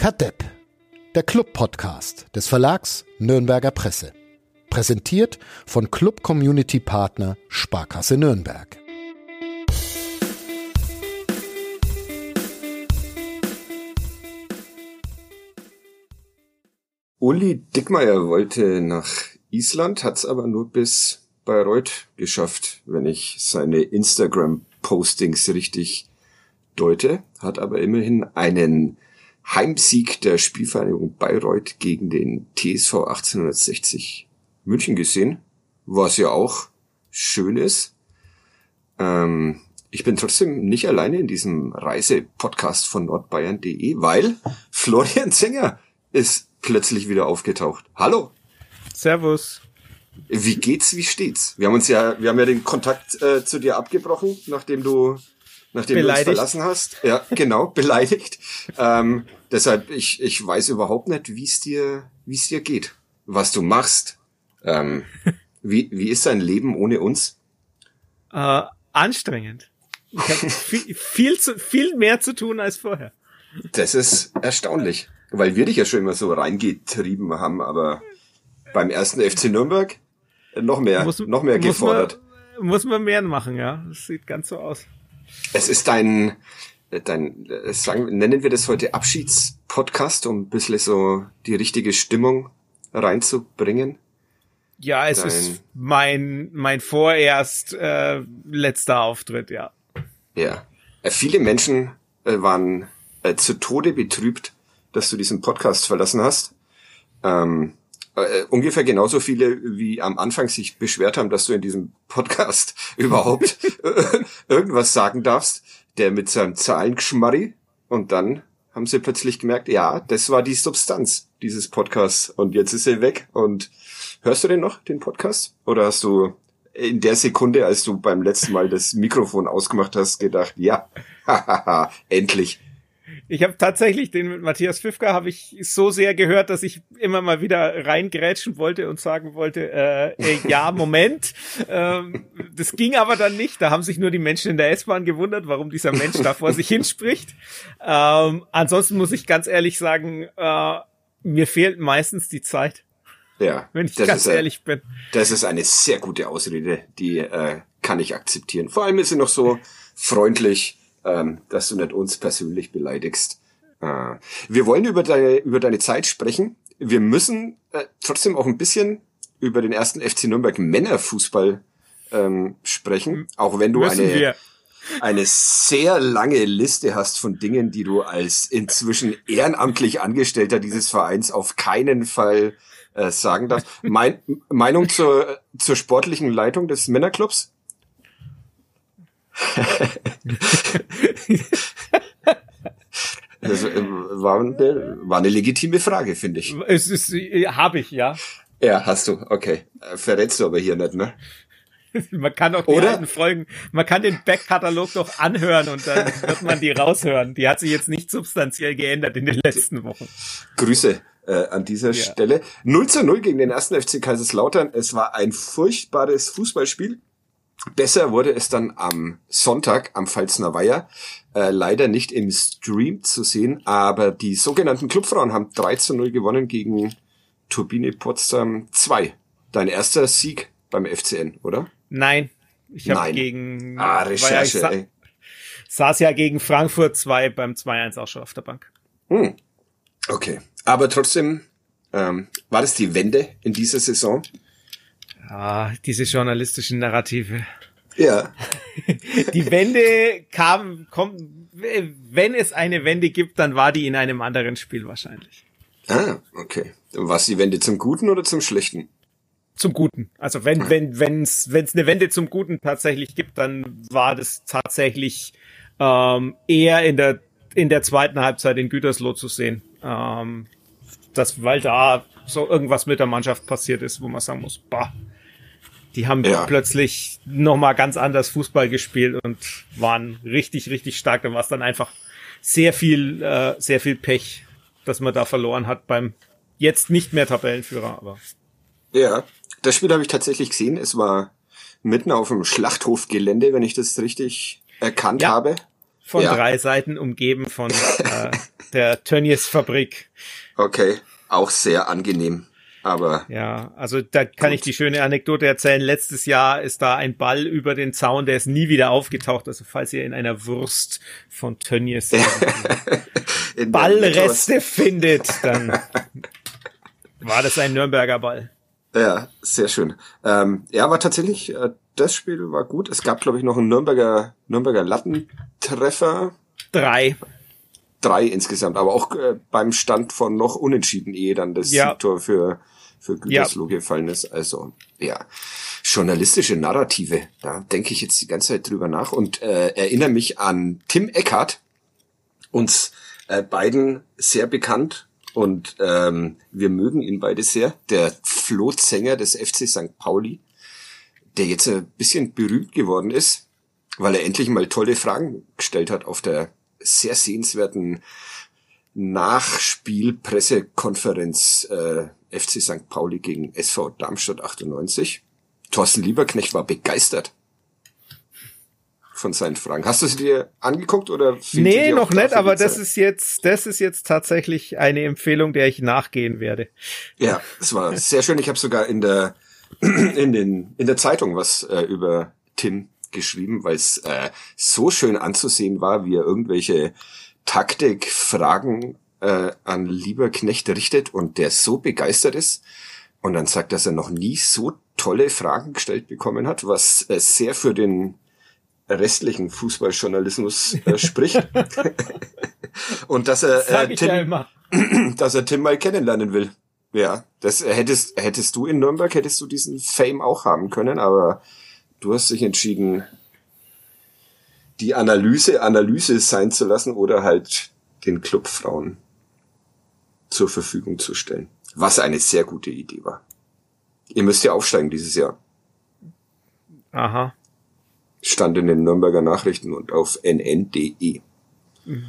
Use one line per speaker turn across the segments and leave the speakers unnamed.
Kadepp, der Club-Podcast des Verlags Nürnberger Presse. Präsentiert von Club Community Partner Sparkasse Nürnberg.
Uli Dickmeier wollte nach Island, hat's aber nur bis Bayreuth geschafft, wenn ich seine Instagram-Postings richtig deute, hat aber immerhin einen Heimsieg der Spielvereinigung Bayreuth gegen den TSV 1860 München gesehen, was ja auch schön ist. Ähm, ich bin trotzdem nicht alleine in diesem Reisepodcast von nordbayern.de, weil Florian Zenger ist plötzlich wieder aufgetaucht. Hallo.
Servus.
Wie geht's, wie steht's? Wir haben uns ja, wir haben ja den Kontakt äh, zu dir abgebrochen, nachdem du, nachdem beleidigt. du uns verlassen hast. Ja, genau, beleidigt. Ähm, deshalb, ich, ich weiß überhaupt nicht, wie es dir, wie es dir geht, was du machst. Ähm, wie, wie ist dein Leben ohne uns?
Äh, anstrengend. Ich habe viel, viel, zu, viel mehr zu tun als vorher.
Das ist erstaunlich, weil wir dich ja schon immer so reingetrieben haben, aber beim ersten FC Nürnberg noch mehr, muss, noch mehr gefordert.
Muss man, muss man mehr machen, ja. Das sieht ganz so aus.
Es ist dein, dein, sagen, nennen wir das heute Abschiedspodcast, um ein bisschen so die richtige Stimmung reinzubringen.
Ja, es dein, ist mein, mein vorerst äh, letzter Auftritt, ja.
Ja. Äh, viele Menschen äh, waren äh, zu Tode betrübt, dass du diesen Podcast verlassen hast. Ähm, äh, ungefähr genauso viele, wie am Anfang sich beschwert haben, dass du in diesem Podcast überhaupt irgendwas sagen darfst, der mit seinem Zahlengeschmarri und dann haben sie plötzlich gemerkt, ja, das war die Substanz dieses Podcasts und jetzt ist er weg und hörst du den noch, den Podcast? Oder hast du in der Sekunde, als du beim letzten Mal das Mikrofon ausgemacht hast, gedacht, ja, endlich.
Ich habe tatsächlich den mit Matthias Pfiffka habe ich so sehr gehört, dass ich immer mal wieder reingrätschen wollte und sagen wollte, äh, äh, ja, Moment. ähm, das ging aber dann nicht. Da haben sich nur die Menschen in der S-Bahn gewundert, warum dieser Mensch da vor sich hinspricht. Ähm, ansonsten muss ich ganz ehrlich sagen, äh, mir fehlt meistens die Zeit.
Ja,
wenn ich ganz ehrlich bin.
Das ist eine sehr gute Ausrede, die äh, kann ich akzeptieren. Vor allem ist sie noch so freundlich ähm, dass du nicht uns persönlich beleidigst. Äh, wir wollen über deine, über deine Zeit sprechen. Wir müssen äh, trotzdem auch ein bisschen über den ersten FC Nürnberg Männerfußball ähm, sprechen, auch wenn du eine, eine sehr lange Liste hast von Dingen, die du als inzwischen ehrenamtlich Angestellter dieses Vereins auf keinen Fall äh, sagen darfst. Mein, Meinung zur, zur sportlichen Leitung des Männerclubs? das äh, war eine, war eine legitime Frage, finde ich.
Es ist, äh, habe ich, ja.
Ja, hast du, okay. Verrätst du aber hier nicht, ne?
Man kann auch die Oder? alten Folgen, man kann den Backkatalog doch anhören und dann wird man die raushören. Die hat sich jetzt nicht substanziell geändert in den letzten Wochen.
Grüße äh, an dieser ja. Stelle. 0 zu 0 gegen den ersten FC Kaiserslautern. Es war ein furchtbares Fußballspiel. Besser wurde es dann am Sonntag am Pfalzner Weiher. Äh, leider nicht im Stream zu sehen, aber die sogenannten Clubfrauen haben 3 zu 0 gewonnen gegen Turbine Potsdam 2. Dein erster Sieg beim FCN, oder?
Nein. Ich habe gegen
ah, Recherche,
ja, sa saß ja gegen Frankfurt 2 beim 2-1 auch schon auf der Bank.
Hm. Okay. Aber trotzdem, ähm, war das die Wende in dieser Saison?
Ah, diese journalistischen Narrative.
Ja.
Die Wende kam, kommt, wenn es eine Wende gibt, dann war die in einem anderen Spiel wahrscheinlich.
Ah, okay. War es die Wende zum Guten oder zum Schlechten?
Zum Guten. Also wenn, ah. wenn, wenn es wenn es eine Wende zum Guten tatsächlich gibt, dann war das tatsächlich ähm, eher in der in der zweiten Halbzeit in Gütersloh zu sehen. Ähm, das, weil da so irgendwas mit der Mannschaft passiert ist, wo man sagen muss, bah, die haben ja. plötzlich nochmal ganz anders Fußball gespielt und waren richtig, richtig stark. Da war es dann einfach sehr viel, äh, sehr viel Pech, dass man da verloren hat beim jetzt nicht mehr Tabellenführer, aber.
Ja, das Spiel habe ich tatsächlich gesehen. Es war mitten auf dem Schlachthofgelände, wenn ich das richtig erkannt ja. habe.
von ja. drei Seiten umgeben von äh, der Tönnies Fabrik.
Okay, auch sehr angenehm. Aber
ja, also da kann gut. ich die schöne Anekdote erzählen. Letztes Jahr ist da ein Ball über den Zaun, der ist nie wieder aufgetaucht. Also falls ihr in einer Wurst von Tönnies Ballreste findet, dann war das ein Nürnberger Ball.
Ja, sehr schön. Ähm, ja, aber tatsächlich, äh, das Spiel war gut. Es gab, glaube ich, noch einen Nürnberger, Nürnberger Lattentreffer.
Drei.
Drei insgesamt, aber auch äh, beim Stand von noch unentschieden, ehe dann das ja. Siegtor für, für Gütersloh ja. gefallen ist. Also, ja, journalistische Narrative, da denke ich jetzt die ganze Zeit drüber nach und äh, erinnere mich an Tim Eckert, uns äh, beiden sehr bekannt und ähm, wir mögen ihn beide sehr. Der Flohsänger des FC St. Pauli, der jetzt ein bisschen berühmt geworden ist, weil er endlich mal tolle Fragen gestellt hat auf der sehr sehenswerten Nachspielpressekonferenz äh, FC St. Pauli gegen SV Darmstadt 98. Thorsten Lieberknecht war begeistert von seinen Fragen. Hast du sie dir angeguckt oder?
Nee, noch nicht, aber das ist jetzt, das ist jetzt tatsächlich eine Empfehlung, der ich nachgehen werde.
Ja, es war sehr schön. Ich habe sogar in der, in den, in der Zeitung was äh, über Tim geschrieben, weil es äh, so schön anzusehen war, wie er irgendwelche Taktikfragen äh, an Lieberknecht richtet und der so begeistert ist und dann sagt, dass er noch nie so tolle Fragen gestellt bekommen hat, was äh, sehr für den restlichen Fußballjournalismus äh, spricht. und dass er äh, Tim, ja dass er Tim mal kennenlernen will. Ja, das hättest hättest du in Nürnberg hättest du diesen Fame auch haben können, aber du hast dich entschieden, die Analyse Analyse sein zu lassen oder halt den Clubfrauen zur Verfügung zu stellen. Was eine sehr gute Idee war. Ihr müsst ja aufsteigen dieses Jahr.
Aha
stand in den Nürnberger Nachrichten und auf nn.de.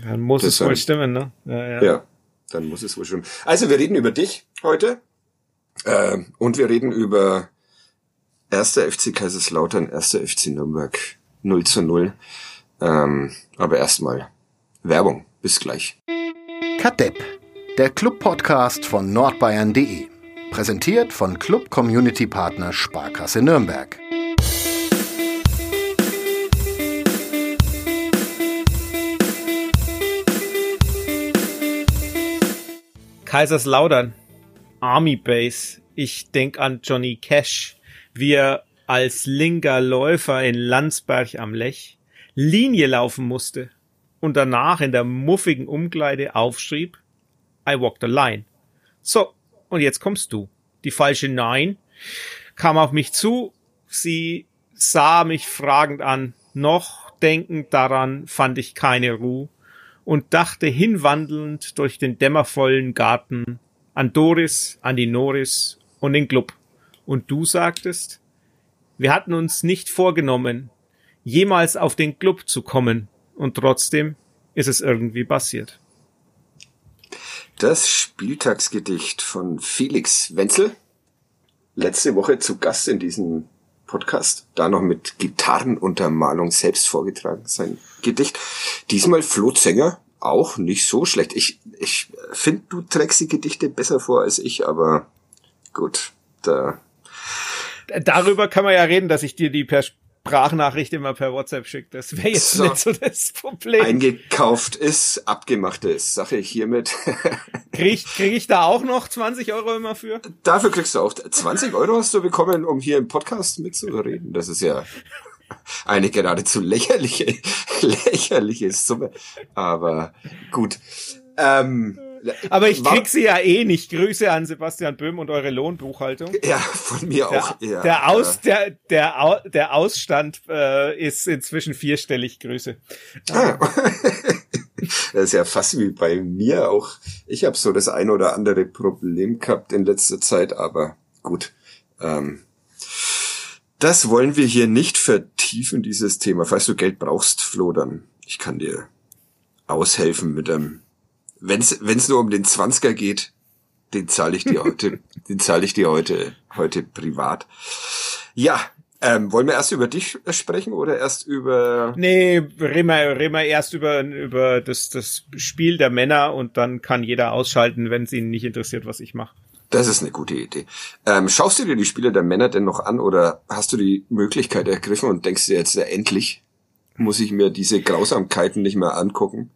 Dann muss das es wohl stimmen, ne?
Ja, ja. ja, dann muss es wohl stimmen. Also wir reden über dich heute äh, und wir reden über 1. FC Kaiserslautern, 1. FC Nürnberg 0 zu 0. Ähm, aber erstmal Werbung. Bis gleich.
Kadepp, der Club-Podcast von nordbayern.de. Präsentiert von Club Community Partner Sparkasse Nürnberg.
Kaiserslautern, Army Base. Ich denk an Johnny Cash, wie er als linker Läufer in Landsberg am Lech Linie laufen musste und danach in der muffigen Umkleide aufschrieb, I walk the line. So, und jetzt kommst du. Die falsche Nein kam auf mich zu, sie sah mich fragend an, noch denkend daran fand ich keine Ruhe und dachte hinwandelnd durch den dämmervollen Garten an Doris, an die Noris und den Club. Und du sagtest, wir hatten uns nicht vorgenommen, jemals auf den Club zu kommen, und trotzdem ist es irgendwie passiert.
Das Spieltagsgedicht von Felix Wenzel, letzte Woche zu Gast in diesem Podcast, da noch mit Gitarrenuntermalung selbst vorgetragen, sein Gedicht. Diesmal Flo Sänger, auch nicht so schlecht. Ich, ich finde, du trägst die Gedichte besser vor als ich, aber gut, da.
Darüber kann man ja reden, dass ich dir die per Sprachnachricht immer per WhatsApp schicke. Das wäre jetzt so. nicht so das Problem.
Eingekauft ist, abgemacht ist, sage ich hiermit.
Krieg, krieg ich da auch noch 20 Euro immer für?
Dafür kriegst du auch 20 Euro hast du bekommen, um hier im Podcast mitzureden. Das ist ja eine geradezu lächerliche, lächerliche Summe. Aber gut. Ähm,
aber ich krieg sie ja eh nicht. Grüße an Sebastian Böhm und eure Lohnbuchhaltung.
Ja, von mir
der,
auch. Ja,
der, Aus, der, der, der Ausstand äh, ist inzwischen vierstellig. Grüße. Ah.
das ist ja fast wie bei mir auch. Ich habe so das ein oder andere Problem gehabt in letzter Zeit, aber gut. Ähm, das wollen wir hier nicht vertiefen, dieses Thema. Falls du Geld brauchst, Flo, dann ich kann dir aushelfen mit einem wenn es nur um den Zwanziger geht, den zahle ich dir heute, den zahle ich dir heute, heute privat. Ja, Ähm, wollen wir erst über dich sprechen oder erst über...
Nee, reden wir, reden wir erst über, über das, das Spiel der Männer und dann kann jeder ausschalten, wenn es ihn nicht interessiert, was ich mache.
Das ist eine gute Idee. Ähm, schaust du dir die Spiele der Männer denn noch an oder hast du die Möglichkeit ergriffen und denkst dir jetzt, ja, endlich muss ich mir diese Grausamkeiten nicht mehr angucken?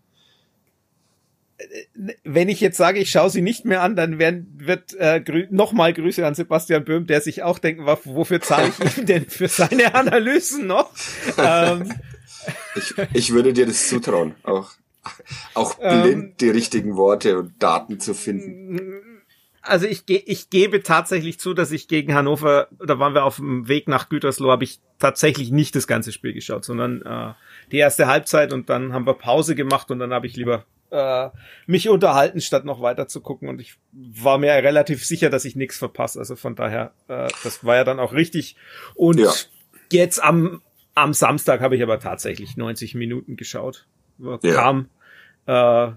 Wenn ich jetzt sage, ich schaue sie nicht mehr an, dann werden, wird äh, grü nochmal Grüße an Sebastian Böhm, der sich auch denken, wofür zahle ich ihm denn für seine Analysen noch? ähm,
ich, ich würde dir das zutrauen, auch, auch blind ähm, die richtigen Worte und Daten zu finden.
Also ich, ge ich gebe tatsächlich zu, dass ich gegen Hannover, da waren wir auf dem Weg nach Gütersloh, habe ich tatsächlich nicht das ganze Spiel geschaut, sondern äh, die erste Halbzeit und dann haben wir Pause gemacht und dann habe ich lieber äh, mich unterhalten, statt noch weiter zu gucken. Und ich war mir relativ sicher, dass ich nichts verpasse. Also von daher, äh, das war ja dann auch richtig. Und ja. jetzt am, am Samstag habe ich aber tatsächlich 90 Minuten geschaut. Kam, ja. äh,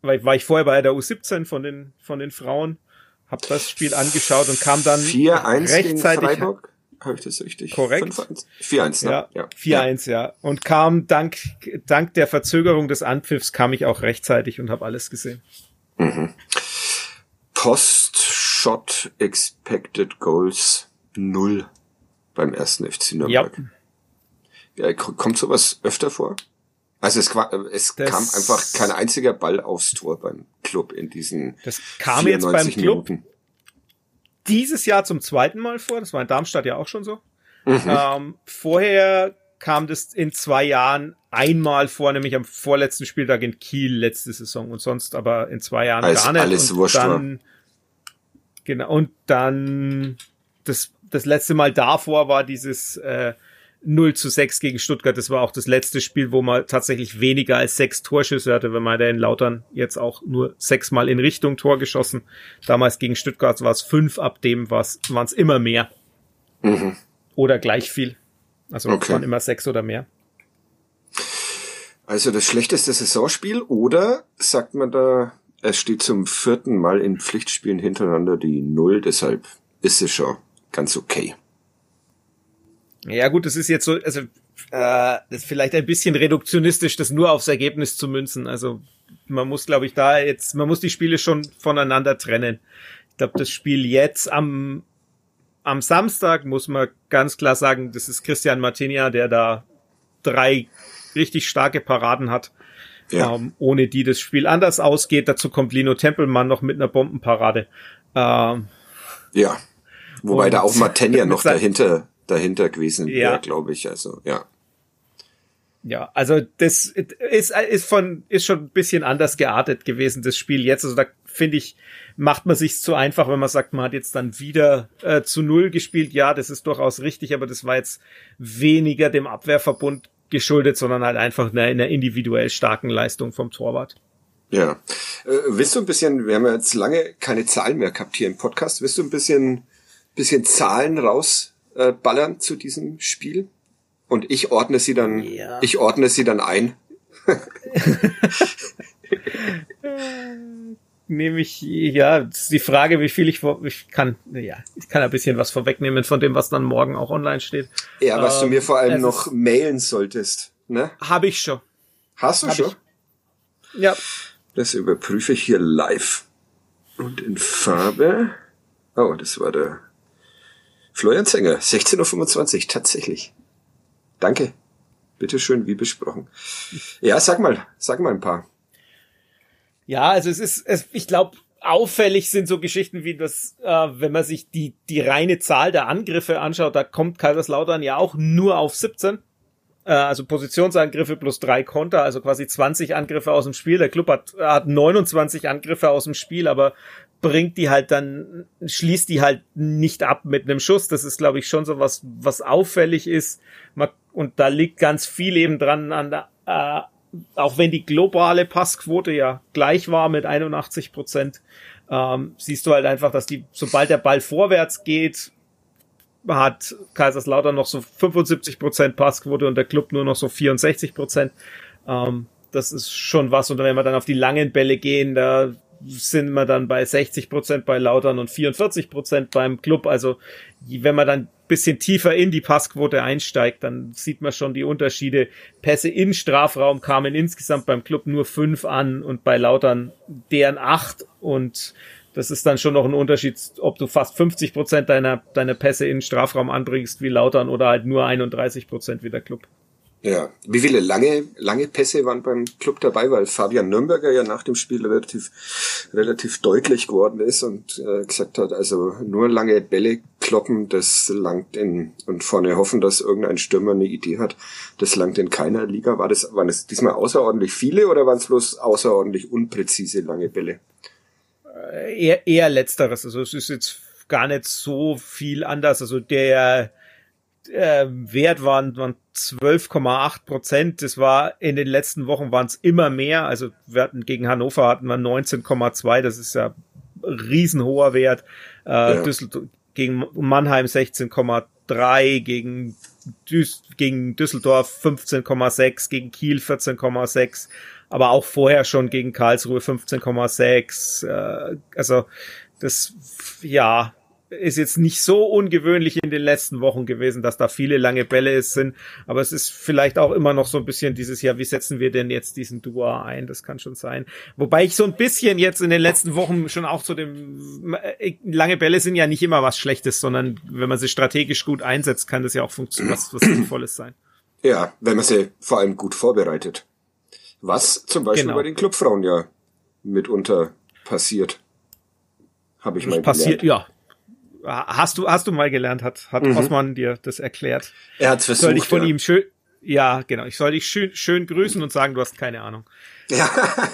weil war ich vorher bei der U17 von den, von den Frauen, habe das Spiel angeschaut und kam dann
4-1 rechtzeitig. Freiburg? Habe ich das richtig?
Korrekt.
4-1,
ne? Ja, ja. 4-1, ja. Und kam dank, dank der Verzögerung des Anpfiffs kam ich auch rechtzeitig und habe alles gesehen.
Mhm. Post-Shot Expected Goals 0 beim ersten FC Nürnberg. Ja. ja. Kommt sowas öfter vor? Also es, es kam einfach kein einziger Ball aufs Tor beim Club in diesen
Das kam jetzt beim Club Minuten dieses Jahr zum zweiten Mal vor. Das war in Darmstadt ja auch schon so. Mhm. Ähm, vorher kam das in zwei Jahren einmal vor, nämlich am vorletzten Spieltag in Kiel letzte Saison und sonst aber in zwei Jahren
Als
gar nicht.
Alles und dann,
genau, und dann das, das letzte Mal davor war dieses äh, 0 zu 6 gegen Stuttgart. Das war auch das letzte Spiel, wo man tatsächlich weniger als sechs Torschüsse hatte, wenn man da in Lautern jetzt auch nur sechsmal in Richtung Tor geschossen. Damals gegen Stuttgart war es fünf, ab dem waren es immer mehr. Mhm. Oder gleich viel. Also okay. waren immer sechs oder mehr.
Also das schlechteste Saisonspiel oder sagt man da, es steht zum vierten Mal in Pflichtspielen hintereinander die Null, deshalb ist es schon ganz okay.
Ja gut, das ist jetzt so, also äh, das ist vielleicht ein bisschen reduktionistisch, das nur aufs Ergebnis zu münzen. Also man muss, glaube ich, da jetzt, man muss die Spiele schon voneinander trennen. Ich glaube, das Spiel jetzt am am Samstag muss man ganz klar sagen, das ist Christian Martinia, der da drei richtig starke Paraden hat. Ja. Ähm, ohne die das Spiel anders ausgeht. Dazu kommt Lino Tempelmann noch mit einer Bombenparade. Ähm,
ja. Wobei da auch Martinia noch dahinter dahinter gewesen wäre, ja. glaube ich. Also, ja.
Ja, also das ist, ist von, ist schon ein bisschen anders geartet gewesen, das Spiel jetzt. Also da finde ich, macht man sich zu einfach, wenn man sagt, man hat jetzt dann wieder äh, zu Null gespielt. Ja, das ist durchaus richtig, aber das war jetzt weniger dem Abwehrverbund geschuldet, sondern halt einfach einer, einer individuell starken Leistung vom Torwart.
Ja. Äh, willst du ein bisschen, wir haben ja jetzt lange keine Zahlen mehr gehabt hier im Podcast, willst du ein bisschen, bisschen Zahlen raus äh, ballern zu diesem Spiel. Und ich ordne sie dann, ja. ich ordne sie dann ein.
Nehme ich, ja, die Frage, wie viel ich, ich kann, ja, ich kann ein bisschen was vorwegnehmen von dem, was dann morgen auch online steht.
Ja, was ähm, du mir vor allem noch mailen solltest, ne?
Habe ich schon.
Hast du Hab schon?
Ich. Ja.
Das überprüfe ich hier live. Und in Farbe. Oh, das war der Florian Zenger, 16.25 Uhr, tatsächlich. Danke. Bitteschön, wie besprochen. Ja, sag mal, sag mal ein paar.
Ja, also es ist, es, ich glaube, auffällig sind so Geschichten wie das, äh, wenn man sich die, die reine Zahl der Angriffe anschaut, da kommt Kaiserslautern ja auch nur auf 17. Äh, also Positionsangriffe plus drei Konter, also quasi 20 Angriffe aus dem Spiel. Der Club hat, hat 29 Angriffe aus dem Spiel, aber bringt die halt dann, schließt die halt nicht ab mit einem Schuss. Das ist, glaube ich, schon so was, was auffällig ist. Und da liegt ganz viel eben dran an der, äh, auch wenn die globale Passquote ja gleich war mit 81 Prozent, ähm, siehst du halt einfach, dass die, sobald der Ball vorwärts geht, hat Kaiserslautern noch so 75 Prozent Passquote und der Club nur noch so 64 Prozent. Ähm, das ist schon was. Und wenn wir dann auf die langen Bälle gehen, da sind wir dann bei 60 Prozent bei Lautern und 44 Prozent beim Club. Also wenn man dann bisschen tiefer in die Passquote einsteigt, dann sieht man schon die Unterschiede. Pässe in Strafraum kamen insgesamt beim Club nur fünf an und bei Lautern deren acht und das ist dann schon noch ein Unterschied, ob du fast 50 Prozent deiner, deiner Pässe in Strafraum anbringst wie Lautern oder halt nur 31 Prozent wie der Club.
Ja, wie viele lange, lange Pässe waren beim Club dabei, weil Fabian Nürnberger ja nach dem Spiel relativ, relativ deutlich geworden ist und äh, gesagt hat, also nur lange Bälle kloppen, das langt in, und vorne hoffen, dass irgendein Stürmer eine Idee hat, das langt in keiner Liga. War das, waren es diesmal außerordentlich viele oder waren es bloß außerordentlich unpräzise lange Bälle?
Äh, eher, eher letzteres, also es ist jetzt gar nicht so viel anders, also der, äh, Wert waren, waren 12,8 Prozent. Das war in den letzten Wochen waren es immer mehr. Also wir hatten gegen Hannover hatten wir 19,2. Das ist ja riesenhoher Wert. Äh, ja. Düsseldorf, gegen Mannheim 16,3, gegen, Düs gegen Düsseldorf 15,6, gegen Kiel 14,6, aber auch vorher schon gegen Karlsruhe 15,6. Äh, also das, ja, ist jetzt nicht so ungewöhnlich in den letzten Wochen gewesen, dass da viele lange Bälle sind. Aber es ist vielleicht auch immer noch so ein bisschen dieses Jahr, wie setzen wir denn jetzt diesen Dua ein? Das kann schon sein. Wobei ich so ein bisschen jetzt in den letzten Wochen schon auch zu dem, äh, lange Bälle sind ja nicht immer was Schlechtes, sondern wenn man sie strategisch gut einsetzt, kann das ja auch funktionieren, was, was Sinnvolles sein.
Ja, wenn man sie vor allem gut vorbereitet. Was zum Beispiel genau. bei den Clubfrauen ja mitunter passiert. Habe ich das mal
passiert, ja Hast du, hast du mal gelernt, hat, hat mhm. Osman dir das erklärt?
Er hat's versucht.
Soll ich von ja. ihm schön, ja, genau. Ich soll dich schön, schön grüßen und sagen, du hast keine Ahnung.
Ja,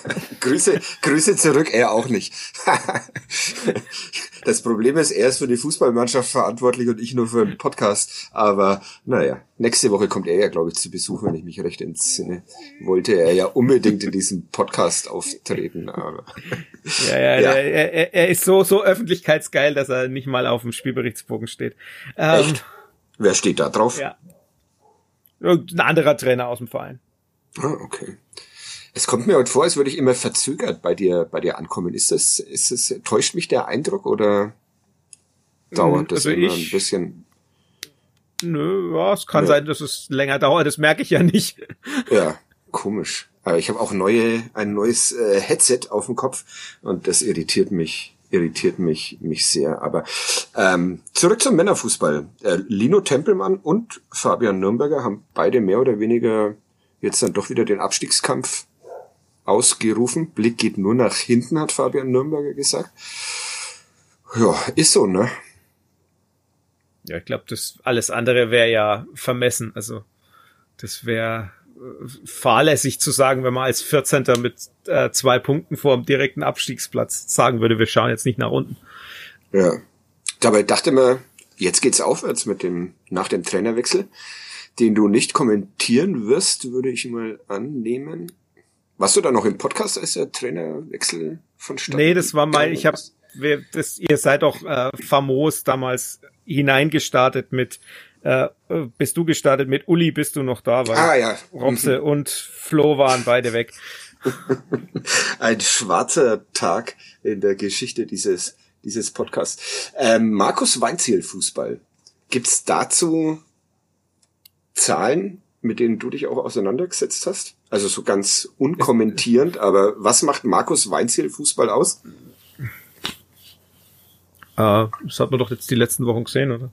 Grüße, Grüße zurück, er auch nicht. das Problem ist, er ist für die Fußballmannschaft verantwortlich und ich nur für den Podcast. Aber naja, nächste Woche kommt er ja, glaube ich, zu Besuch, wenn ich mich recht entsinne. Wollte er ja unbedingt in diesem Podcast auftreten. Aber
ja, ja, ja. Er, er, ist so, so öffentlichkeitsgeil, dass er nicht mal auf dem Spielberichtsbogen steht.
Ähm, Echt? Wer steht da drauf?
Ja. Ein anderer Trainer aus dem Verein.
Ah, okay. Es kommt mir heute vor, als würde ich immer verzögert bei dir, bei dir ankommen. Ist das, ist das, täuscht mich der Eindruck oder dauert das also immer ich, ein bisschen?
Nö, ja, es kann ja. sein, dass es länger dauert, das merke ich ja nicht.
Ja, komisch. Aber ich habe auch neue, ein neues äh, Headset auf dem Kopf und das irritiert mich, irritiert mich, mich sehr. Aber ähm, zurück zum Männerfußball. Äh, Lino Tempelmann und Fabian Nürnberger haben beide mehr oder weniger jetzt dann doch wieder den Abstiegskampf ausgerufen. Blick geht nur nach hinten, hat Fabian Nürnberger gesagt. Ja, ist so, ne?
Ja, ich glaube, das alles andere wäre ja vermessen. Also das wäre fahrlässig zu sagen, wenn man als 14. mit äh, zwei Punkten vor dem direkten Abstiegsplatz sagen würde, wir schauen jetzt nicht nach unten.
Ja. Dabei dachte man, jetzt geht's aufwärts mit dem, nach dem Trainerwechsel, den du nicht kommentieren wirst, würde ich mal annehmen. Warst du da noch im Podcast, als der Trainerwechsel vonstatten
Nee, das war mal, ich habe, ihr seid doch äh, famos damals hineingestartet mit, äh, bist du gestartet mit Uli, bist du noch da?
Weil ah ja.
Robse mhm. und Flo waren beide weg.
Ein schwarzer Tag in der Geschichte dieses, dieses Podcasts. Ähm, Markus Weinziel Fußball. Gibt's dazu Zahlen, mit denen du dich auch auseinandergesetzt hast? Also so ganz unkommentierend, aber was macht Markus Weinziel Fußball aus?
Uh, das hat man doch jetzt die letzten Wochen gesehen, oder?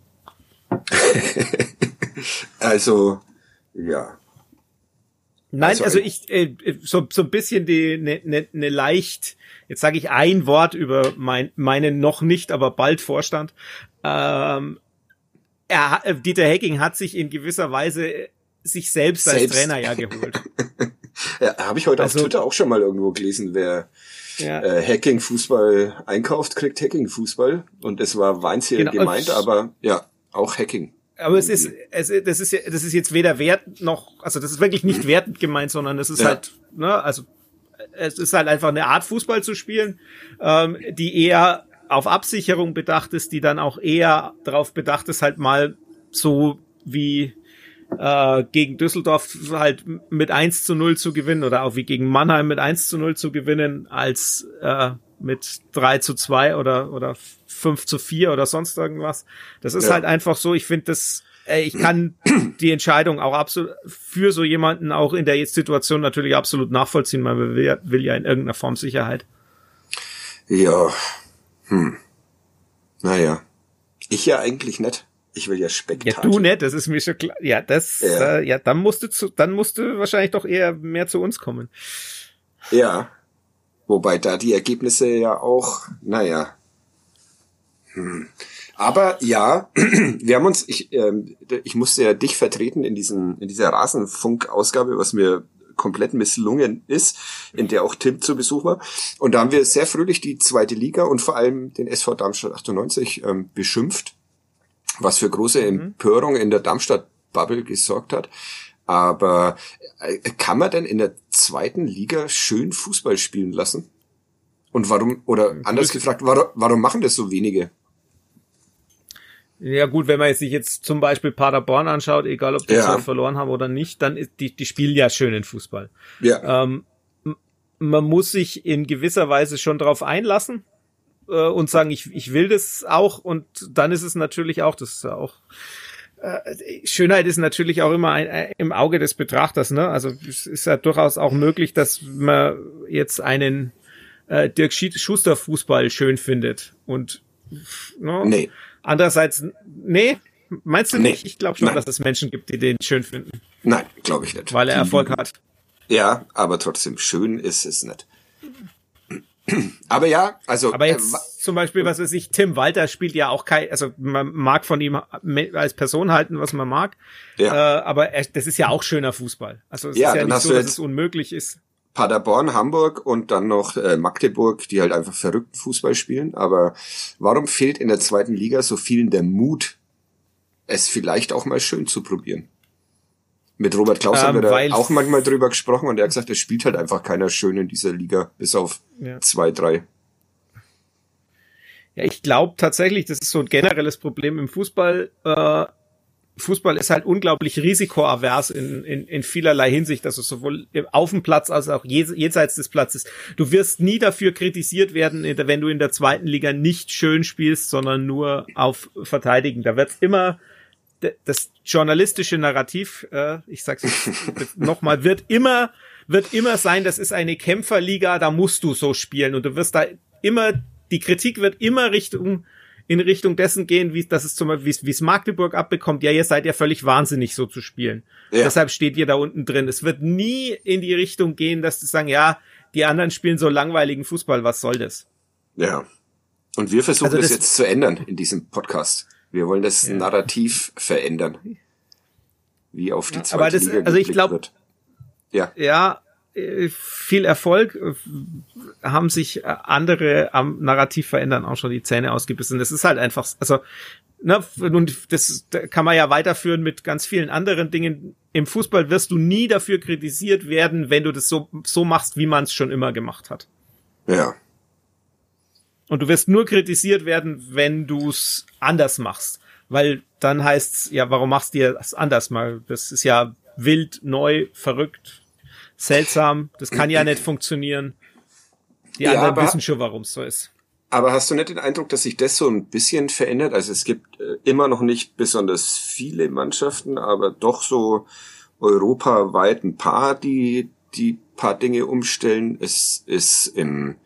also, ja.
Nein, also, also ich äh, so so ein bisschen die ne, ne, ne leicht, jetzt sage ich ein Wort über mein meinen noch nicht, aber bald Vorstand. Ähm, er, Dieter Hecking hat sich in gewisser Weise sich selbst, selbst. als Trainer ja geholt.
ja, habe ich heute also, auf Twitter auch schon mal irgendwo gelesen, wer ja. äh, Hacking-Fußball einkauft, kriegt Hacking-Fußball. Und es war Weinziel genau. gemeint, aber ja, auch Hacking.
Aber es ist, es, das ist, das ist jetzt weder wert noch, also das ist wirklich nicht wertend gemeint, sondern es ist ja. halt, ne, also es ist halt einfach eine Art Fußball zu spielen, ähm, die eher auf Absicherung bedacht ist, die dann auch eher darauf bedacht ist, halt mal so wie äh, gegen Düsseldorf halt mit 1 zu 0 zu gewinnen oder auch wie gegen Mannheim mit 1 zu 0 zu gewinnen, als äh, mit drei zu zwei oder, oder fünf zu vier oder sonst irgendwas. Das ist ja. halt einfach so, ich finde das, ey, ich kann die Entscheidung auch absolut für so jemanden auch in der Situation natürlich absolut nachvollziehen. Man will ja, will ja in irgendeiner Form Sicherheit.
Ja, hm. Naja. Ich ja eigentlich nicht. Ich will ja Spektakel.
Ja, du nicht, das ist mir schon klar. Ja, das, ja, äh, ja dann musst du zu, dann musst du wahrscheinlich doch eher mehr zu uns kommen.
Ja. Wobei da die Ergebnisse ja auch, naja. Hm. Aber ja, wir haben uns, ich, ähm, ich musste ja dich vertreten in diesen, in dieser Rasenfunk-Ausgabe, was mir komplett misslungen ist, in der auch Tim zu Besuch war. Und da haben wir sehr fröhlich die zweite Liga und vor allem den SV Darmstadt 98 ähm, beschimpft, was für große mhm. Empörung in der Darmstadt-Bubble gesorgt hat. Aber äh, kann man denn in der zweiten Liga schön Fußball spielen lassen? Und warum, oder anders gefragt, warum, warum machen das so wenige?
Ja gut, wenn man sich jetzt zum Beispiel Paderborn anschaut, egal ob die ja. verloren haben oder nicht, dann ist die, die spielen ja schön in Fußball. Ja. Ähm, man muss sich in gewisser Weise schon darauf einlassen äh, und sagen, ich, ich will das auch und dann ist es natürlich auch, das ist auch äh, Schönheit ist natürlich auch immer ein, ein, im Auge des Betrachters, ne? Also es ist ja durchaus auch möglich, dass man jetzt einen äh, Dirk Schuster Fußball schön findet und
ne? nee.
Andererseits, nee, meinst du nee. nicht? Ich glaube schon, Nein. dass es Menschen gibt, die den schön finden.
Nein, glaube ich nicht.
Weil er Erfolg hat.
Ja, aber trotzdem schön ist es nicht. Aber ja, also.
Aber jetzt äh, zum Beispiel, was weiß ich, Tim Walter spielt ja auch kein, also man mag von ihm als Person halten, was man mag. Ja. Äh, aber er, das ist ja auch schöner Fußball. Also es ja, ist ja nicht so, dass es unmöglich ist.
Paderborn, Hamburg und dann noch äh, Magdeburg, die halt einfach verrückten Fußball spielen. Aber warum fehlt in der zweiten Liga so vielen der Mut, es vielleicht auch mal schön zu probieren? Mit Robert Klaus ähm, haben wir da auch manchmal drüber gesprochen und er hat gesagt, es spielt halt einfach keiner schön in dieser Liga, bis auf ja. zwei, drei.
Ja, ich glaube tatsächlich, das ist so ein generelles Problem im Fußball. Äh, Fußball ist halt unglaublich risikoavers in, in, in vielerlei Hinsicht, also sowohl auf dem Platz als auch jenseits des Platzes. Du wirst nie dafür kritisiert werden, wenn du in der zweiten Liga nicht schön spielst, sondern nur auf Verteidigen. Da wird immer das journalistische Narrativ, äh, ich sag's nochmal, wird immer, wird immer sein, das ist eine Kämpferliga, da musst du so spielen und du wirst da immer, die Kritik wird immer Richtung in Richtung dessen gehen, wie das ist zum Beispiel, wie es Magdeburg abbekommt, ja, ihr seid ja völlig wahnsinnig, so zu spielen. Ja. Deshalb steht ihr da unten drin. Es wird nie in die Richtung gehen, dass sie sagen, ja, die anderen spielen so langweiligen Fußball, was soll das?
Ja. Und wir versuchen also das, das, jetzt zu ändern in diesem Podcast. Wir wollen das ja. Narrativ verändern. Wie auf die zweite
Aber das,
Liga
also ich glaube,
ja.
ja, äh, viel Erfolg, haben sich äh, andere am Narrativ verändern auch schon die Zähne ausgebissen. Das ist halt einfach, also, ne, und das kann man ja weiterführen mit ganz vielen anderen Dingen. Im Fußball wirst du nie dafür kritisiert werden, wenn du das so, so machst, wie man es schon immer gemacht hat.
Ja.
Und du wirst nur kritisiert werden, wenn du es anders machst. Weil dann heißt's, ja, warum machst du es anders mal? Das ist ja wild, neu, verrückt, seltsam, das kann ja nicht funktionieren. Die ja, anderen wissen schon, warum es so ist.
Aber hast du nicht den Eindruck, dass sich das so ein bisschen verändert? Also es gibt äh, immer noch nicht besonders viele Mannschaften, aber doch so europaweit ein paar, die die paar Dinge umstellen. Es ist im,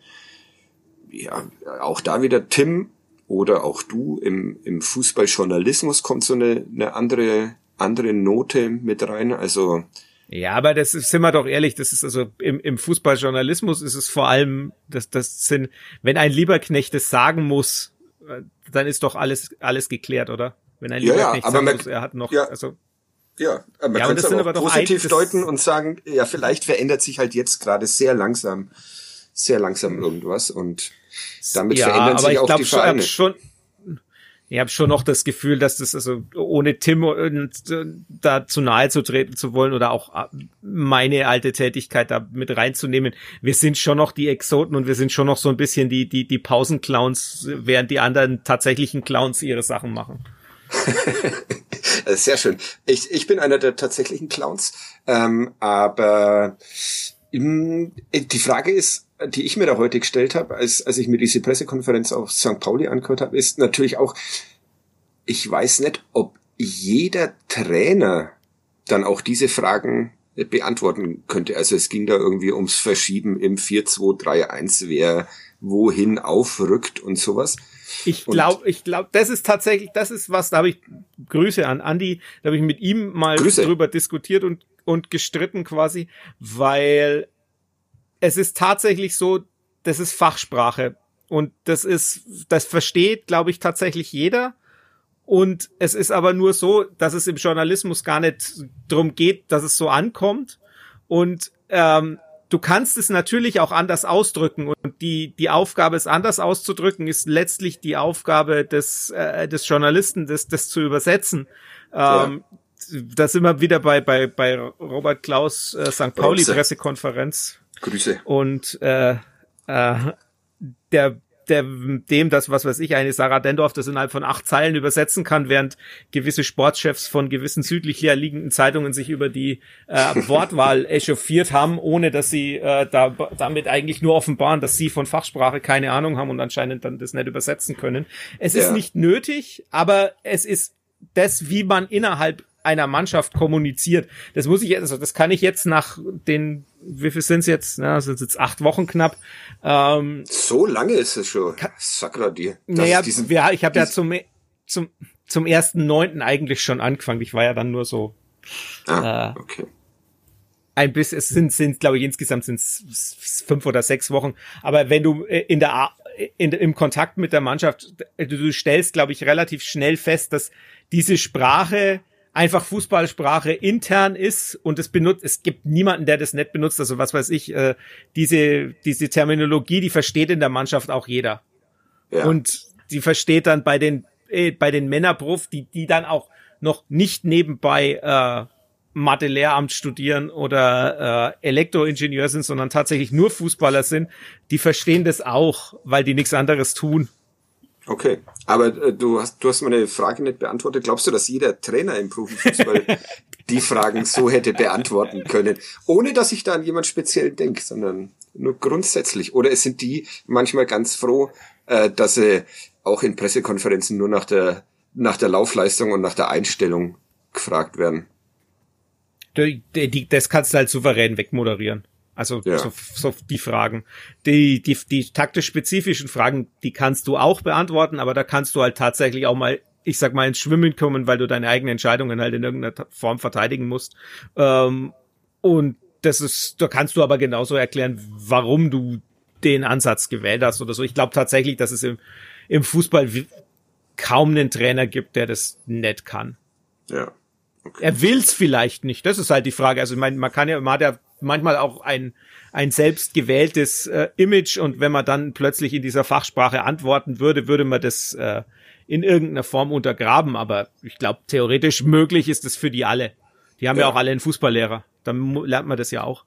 ja, auch da wieder Tim oder auch du im, im Fußballjournalismus kommt so eine, eine andere, andere Note mit rein. Also
ja, aber das ist, sind wir doch ehrlich, das ist also im, im Fußballjournalismus ist es vor allem, das, das sind, wenn ein Lieberknecht es sagen muss, äh, dann ist doch alles, alles geklärt, oder? Wenn ein
Lieberknecht ja, ja, sagen
muss, er hat noch,
ja,
also.
Ja, aber man ja, kann es aber, aber positiv ein, deuten und sagen, ja, vielleicht verändert sich halt jetzt gerade sehr langsam, sehr langsam irgendwas und damit ja, verändern sich auch die Vereine.
Schon, ich habe schon noch das Gefühl, dass das also ohne Tim äh, da zu nahe zu treten zu wollen oder auch äh, meine alte Tätigkeit da mit reinzunehmen. Wir sind schon noch die Exoten und wir sind schon noch so ein bisschen die die die Pausenclowns, während die anderen tatsächlichen Clowns ihre Sachen machen.
Sehr schön. Ich, ich bin einer der tatsächlichen Clowns, ähm, aber Die Frage ist, die ich mir da heute gestellt habe, als, als ich mir diese Pressekonferenz auf St. Pauli angehört habe, ist natürlich auch, ich weiß nicht, ob jeder Trainer dann auch diese Fragen beantworten könnte. Also es ging da irgendwie ums Verschieben im 4-2-3-1, wer wohin aufrückt und sowas.
Ich glaube, ich glaube, das ist tatsächlich, das ist was, da habe ich Grüße an Andy, da habe ich mit ihm mal Grüße. drüber diskutiert und, und gestritten quasi, weil es ist tatsächlich so, das ist Fachsprache und das ist, das versteht, glaube ich, tatsächlich jeder. Und es ist aber nur so, dass es im Journalismus gar nicht drum geht, dass es so ankommt. Und ähm, du kannst es natürlich auch anders ausdrücken und die die Aufgabe es anders auszudrücken ist letztlich die Aufgabe des äh, des Journalisten das das zu übersetzen ähm, ja. Da sind wir wieder bei bei bei Robert Klaus äh, St. Pauli Pressekonferenz
Grüße
und äh, äh, der der, dem das, was weiß ich, eine Sarah Dendorf das innerhalb von acht Zeilen übersetzen kann, während gewisse Sportchefs von gewissen südlich liegenden Zeitungen sich über die äh, Wortwahl echauffiert haben, ohne dass sie äh, da, damit eigentlich nur offenbaren, dass sie von Fachsprache keine Ahnung haben und anscheinend dann das nicht übersetzen können. Es ja. ist nicht nötig, aber es ist das, wie man innerhalb einer Mannschaft kommuniziert. Das muss ich jetzt, also das kann ich jetzt nach den, wie viel sind es jetzt? Na, sind jetzt acht Wochen knapp.
Ähm, so lange ist es schon. Sakra dir.
Naja, diesen, wir, ich habe ja zum zum zum ersten neunten eigentlich schon angefangen. Ich war ja dann nur so.
Ah, äh, okay.
Ein bisschen, es sind, sind, glaube ich, insgesamt sind es fünf oder sechs Wochen. Aber wenn du äh, in der in, im Kontakt mit der Mannschaft, du, du stellst, glaube ich, relativ schnell fest, dass diese Sprache einfach Fußballsprache intern ist und es benutzt, es gibt niemanden, der das nicht benutzt. Also was weiß ich, äh, diese, diese Terminologie, die versteht in der Mannschaft auch jeder. Ja. Und die versteht dann bei den, äh, bei den Männerprof, die, die dann auch noch nicht nebenbei äh, Mathe-Lehramt studieren oder äh, Elektroingenieur sind, sondern tatsächlich nur Fußballer sind, die verstehen das auch, weil die nichts anderes tun.
Okay, aber äh, du hast du hast meine Frage nicht beantwortet. Glaubst du, dass jeder Trainer im Profifußball die Fragen so hätte beantworten können, ohne dass ich da an jemand speziell denke, sondern nur grundsätzlich? Oder sind die manchmal ganz froh, äh, dass sie auch in Pressekonferenzen nur nach der nach der Laufleistung und nach der Einstellung gefragt werden?
Das kannst du halt souverän wegmoderieren. Also ja. so, so die Fragen. Die, die, die taktisch spezifischen Fragen, die kannst du auch beantworten, aber da kannst du halt tatsächlich auch mal, ich sag mal, ins Schwimmen kommen, weil du deine eigenen Entscheidungen halt in irgendeiner Form verteidigen musst. Ähm, und das ist, da kannst du aber genauso erklären, warum du den Ansatz gewählt hast oder so. Ich glaube tatsächlich, dass es im, im Fußball kaum einen Trainer gibt, der das nett kann.
Ja.
Okay. Er will's vielleicht nicht. Das ist halt die Frage. Also ich meine, man kann ja, man hat ja manchmal auch ein, ein selbst gewähltes äh, Image und wenn man dann plötzlich in dieser Fachsprache antworten würde, würde man das äh, in irgendeiner Form untergraben. Aber ich glaube, theoretisch möglich ist es für die alle. Die haben ja. ja auch alle einen Fußballlehrer. Dann lernt man das ja auch.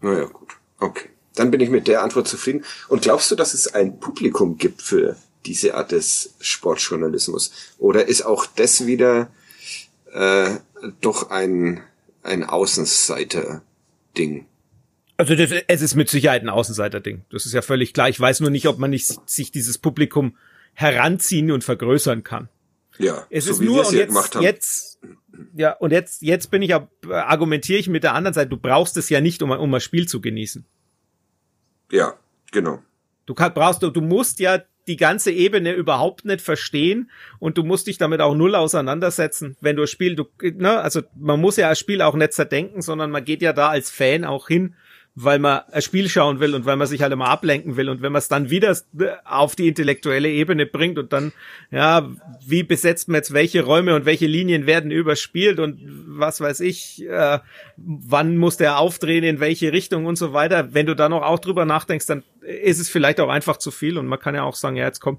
Naja, gut. Okay. Dann bin ich mit der Antwort zufrieden. Und glaubst du, dass es ein Publikum gibt für diese Art des Sportjournalismus? Oder ist auch das wieder äh, doch ein, ein Außenseiter Ding.
Also das, es ist mit Sicherheit ein Außenseiter-Ding. Das ist ja völlig klar. Ich weiß nur nicht, ob man nicht sich dieses Publikum heranziehen und vergrößern kann.
Ja.
Es so ist nur und jetzt, jetzt, ja und jetzt, jetzt bin ich argumentiere ich mit der anderen Seite. Du brauchst es ja nicht, um, um ein Spiel zu genießen.
Ja, genau.
Du kann, brauchst du, du musst ja die ganze Ebene überhaupt nicht verstehen und du musst dich damit auch null auseinandersetzen, wenn du das Spiel, du, ne, also man muss ja das Spiel auch nicht zerdenken, sondern man geht ja da als Fan auch hin, weil man ein Spiel schauen will und weil man sich halt immer ablenken will und wenn man es dann wieder auf die intellektuelle Ebene bringt und dann, ja, wie besetzt man jetzt welche Räume und welche Linien werden überspielt und was weiß ich, äh, wann muss der aufdrehen, in welche Richtung und so weiter, wenn du da noch auch drüber nachdenkst, dann ist es vielleicht auch einfach zu viel und man kann ja auch sagen, ja, jetzt komm,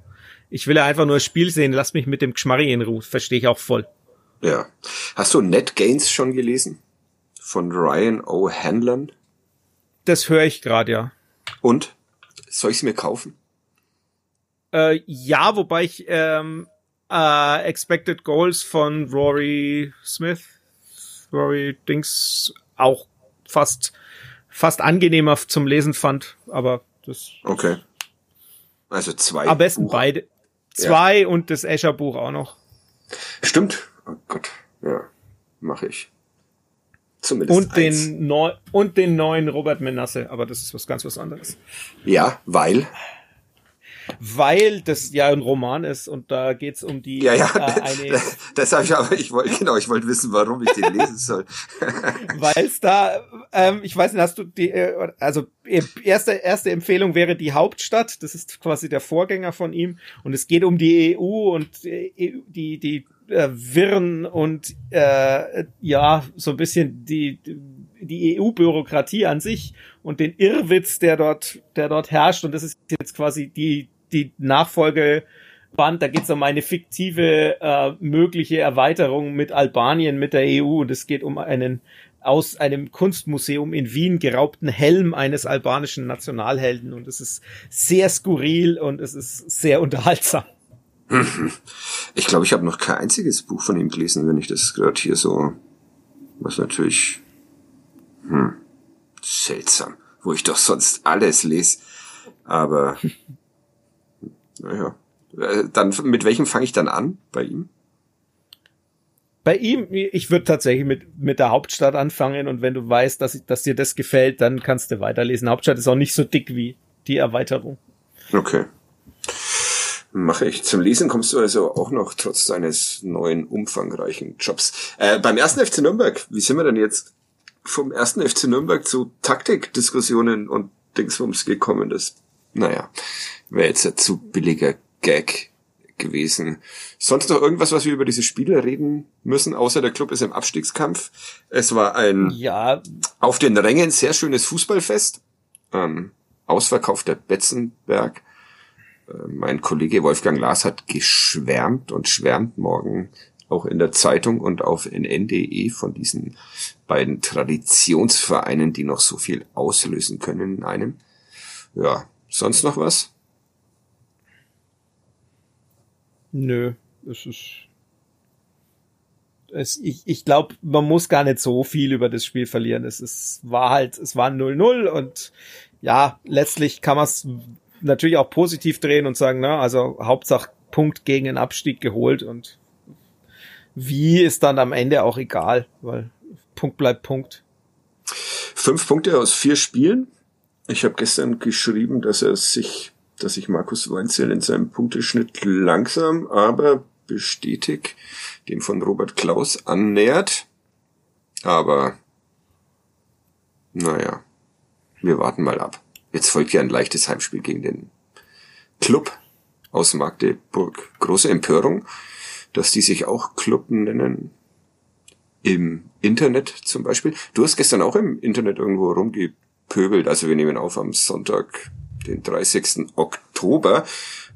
ich will ja einfach nur ein Spiel sehen, lass mich mit dem Geschmarri in Ruhe, verstehe ich auch voll.
Ja. Hast du Net Gains schon gelesen? Von Ryan O'Hanlon?
Das höre ich gerade, ja.
Und? Soll ich es mir kaufen?
Äh, ja, wobei ich ähm, äh, Expected Goals von Rory Smith, Rory Dings auch fast fast angenehmer zum Lesen fand, aber das.
Okay. Also zwei.
Am besten Buch. beide. Zwei ja. und das Escher-Buch auch noch.
Stimmt. Oh Gott. Ja. Mache ich. Zumindest
und den, neu und den neuen Robert Menasse, aber das ist was ganz was anderes.
Ja, weil?
Weil das ja ein Roman ist und da geht's um die
ja ja äh, eine das, das habe ich aber ich wollte genau ich wollte wissen warum ich den lesen soll.
Weil es da ähm, ich weiß nicht hast du die äh, also erste erste Empfehlung wäre die Hauptstadt. Das ist quasi der Vorgänger von ihm. Und es geht um die EU und äh, die die äh, Wirren und äh, ja so ein bisschen die die EU-Bürokratie an sich und den Irrwitz, der dort, der dort herrscht. Und das ist jetzt quasi die die Nachfolgeband, da geht es um eine fiktive äh, mögliche Erweiterung mit Albanien, mit der EU. Und es geht um einen aus einem Kunstmuseum in Wien geraubten Helm eines albanischen Nationalhelden. Und es ist sehr skurril und es ist sehr unterhaltsam.
Ich glaube, ich habe noch kein einziges Buch von ihm gelesen, wenn ich das gerade hier so, was natürlich hm, seltsam, wo ich doch sonst alles lese. Aber naja. Äh, dann, mit welchem fange ich dann an bei ihm?
Bei ihm, ich würde tatsächlich mit, mit der Hauptstadt anfangen und wenn du weißt, dass, dass dir das gefällt, dann kannst du weiterlesen. Hauptstadt ist auch nicht so dick wie die Erweiterung.
Okay. Mache ich. Zum Lesen kommst du also auch noch trotz deines neuen umfangreichen Jobs. Äh, beim ersten FC Nürnberg, wie sind wir denn jetzt vom ersten FC Nürnberg zu Taktikdiskussionen und Dingsbums gekommen? Das, naja, wäre jetzt ein zu billiger Gag gewesen. Sonst noch irgendwas, was wir über diese Spiele reden müssen, außer der Club ist im Abstiegskampf. Es war ein
ja.
auf den Rängen sehr schönes Fußballfest. Ähm, ausverkaufter Betzenberg. Äh, mein Kollege Wolfgang Lars hat geschwärmt und schwärmt morgen auch in der Zeitung und auf nn.de von diesen beiden Traditionsvereinen, die noch so viel auslösen können in einem. Ja, sonst noch was?
Nö, es ist. Es, ich ich glaube, man muss gar nicht so viel über das Spiel verlieren. Es ist, war halt, es war 0-0 und ja, letztlich kann man es natürlich auch positiv drehen und sagen, na, also Hauptsache Punkt gegen den Abstieg geholt und wie ist dann am Ende auch egal, weil Punkt bleibt Punkt.
Fünf Punkte aus vier Spielen. Ich habe gestern geschrieben, dass er sich dass sich Markus Weinzel in seinem Punkteschnitt langsam, aber bestätigt dem von Robert Klaus annähert. Aber naja, wir warten mal ab. Jetzt folgt ja ein leichtes Heimspiel gegen den Club aus Magdeburg. Große Empörung, dass die sich auch Club nennen. Im Internet zum Beispiel. Du hast gestern auch im Internet irgendwo rumgepöbelt. Also wir nehmen auf am Sonntag, den 30. Oktober,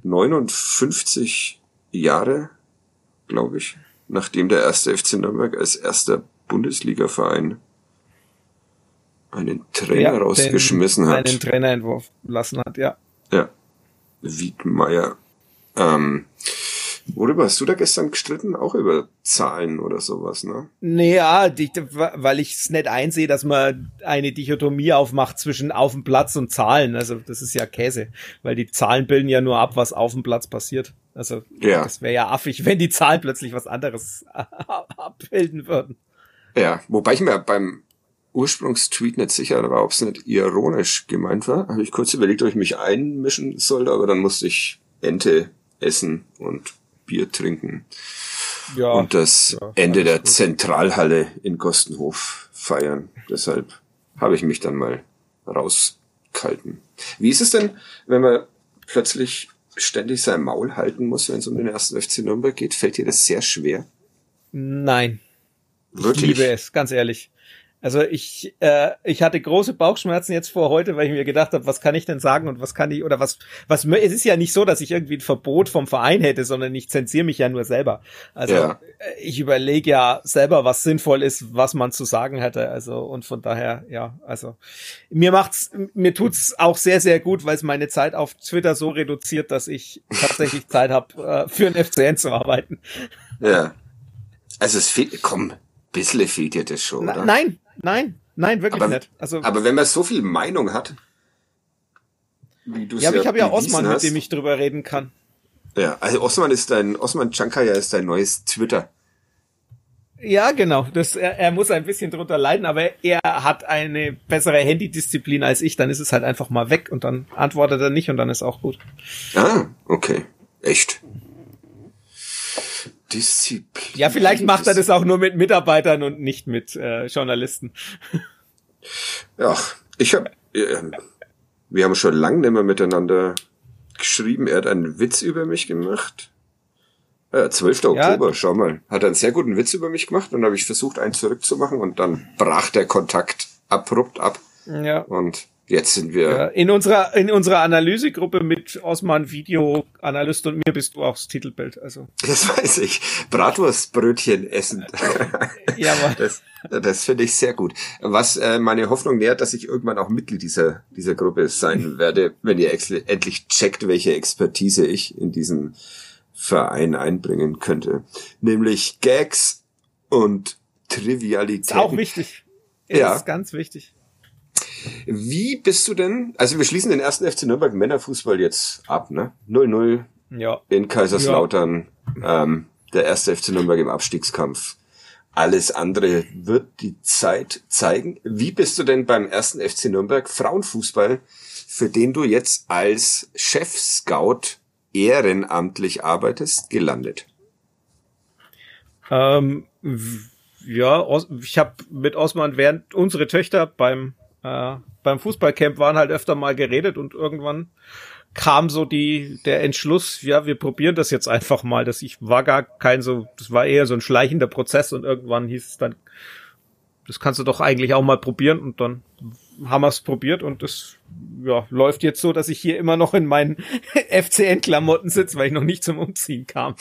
59 Jahre, glaube ich, nachdem der erste FC Nürnberg als erster Bundesligaverein einen Trainer ja, rausgeschmissen hat.
Einen Trainerentwurf lassen hat, ja.
Ja. Wiedmeier. Ähm, Worüber hast du da gestern gestritten? Auch über Zahlen oder sowas, ne?
Naja, weil ich es nicht einsehe, dass man eine Dichotomie aufmacht zwischen auf dem Platz und Zahlen. Also das ist ja Käse, weil die Zahlen bilden ja nur ab, was auf dem Platz passiert. Also ja. das wäre ja affig, wenn die Zahlen plötzlich was anderes abbilden würden.
Ja, wobei ich mir beim Ursprungstweet nicht sicher war, ob es nicht ironisch gemeint war. Habe ich kurz überlegt, ob ich mich einmischen sollte, aber dann musste ich Ente essen und Bier trinken. Ja, und das ja, Ende der gut. Zentralhalle in Gostenhof feiern. Deshalb habe ich mich dann mal rausgehalten. Wie ist es denn, wenn man plötzlich ständig sein Maul halten muss, wenn es um den ersten FC Nürnberg geht? Fällt dir das sehr schwer?
Nein. Wirklich? Ich liebe es, ganz ehrlich. Also ich, äh, ich hatte große Bauchschmerzen jetzt vor heute, weil ich mir gedacht habe, was kann ich denn sagen und was kann ich oder was was es ist ja nicht so, dass ich irgendwie ein Verbot vom Verein hätte, sondern ich zensiere mich ja nur selber. Also ja. Ich überlege ja selber, was sinnvoll ist, was man zu sagen hätte. Also und von daher ja, also mir macht's mir tut's auch sehr sehr gut, weil es meine Zeit auf Twitter so reduziert, dass ich tatsächlich Zeit habe äh, für den FCN zu arbeiten.
Ja. Also es fehlt, komm, bisschen fehlt dir das schon,
oder? Nein, Nein, Nein, wirklich
aber,
nicht. Also,
aber wenn man so viel Meinung hat,
wie du ja, aber ich habe ja Osman, hast, mit dem ich drüber reden kann.
Ja, also Osman ist dein, Osman Chankaya ist dein neues Twitter.
Ja, genau. Das, er, er muss ein bisschen drunter leiden, aber er hat eine bessere Handydisziplin als ich. Dann ist es halt einfach mal weg und dann antwortet er nicht und dann ist auch gut.
Ah, okay. Echt. Disziplin.
Ja, vielleicht macht er das auch nur mit Mitarbeitern und nicht mit äh, Journalisten.
Ja, ich habe, äh, wir haben schon lange nicht mehr miteinander geschrieben. Er hat einen Witz über mich gemacht. Äh, 12. Ja. Oktober, schau mal. Hat einen sehr guten Witz über mich gemacht und habe ich versucht, einen zurückzumachen und dann brach der Kontakt abrupt ab.
Ja.
Und jetzt sind wir. Ja,
in unserer, in unserer Analysegruppe mit Osman Video Analyst und mir bist du auch das Titelbild, also.
Das weiß ich. Bratwurstbrötchen essen.
ja, aber.
Das, das finde ich sehr gut. Was äh, meine Hoffnung nährt, dass ich irgendwann auch Mitglied dieser, dieser Gruppe sein werde, wenn ihr endlich checkt, welche Expertise ich in diesen Verein einbringen könnte. Nämlich Gags und Trivialität. Ist
auch wichtig. Ist ja. ganz wichtig.
Wie bist du denn? Also wir schließen den ersten FC Nürnberg Männerfußball jetzt ab, ne? 0-0
ja.
in Kaiserslautern. Ja. Ähm, der erste FC Nürnberg im Abstiegskampf. Alles andere wird die Zeit zeigen. Wie bist du denn beim ersten FC Nürnberg Frauenfußball, für den du jetzt als Chef-Scout ehrenamtlich arbeitest, gelandet?
Ähm, ja, ich habe mit Osman während unsere Töchter beim äh, beim Fußballcamp waren halt öfter mal geredet und irgendwann kam so die der Entschluss, ja, wir probieren das jetzt einfach mal. Das ich war gar kein so, das war eher so ein schleichender Prozess und irgendwann hieß es dann, das kannst du doch eigentlich auch mal probieren und dann haben wir es probiert und es ja, läuft jetzt so, dass ich hier immer noch in meinen FCN-Klamotten sitze, weil ich noch nicht zum Umziehen kam.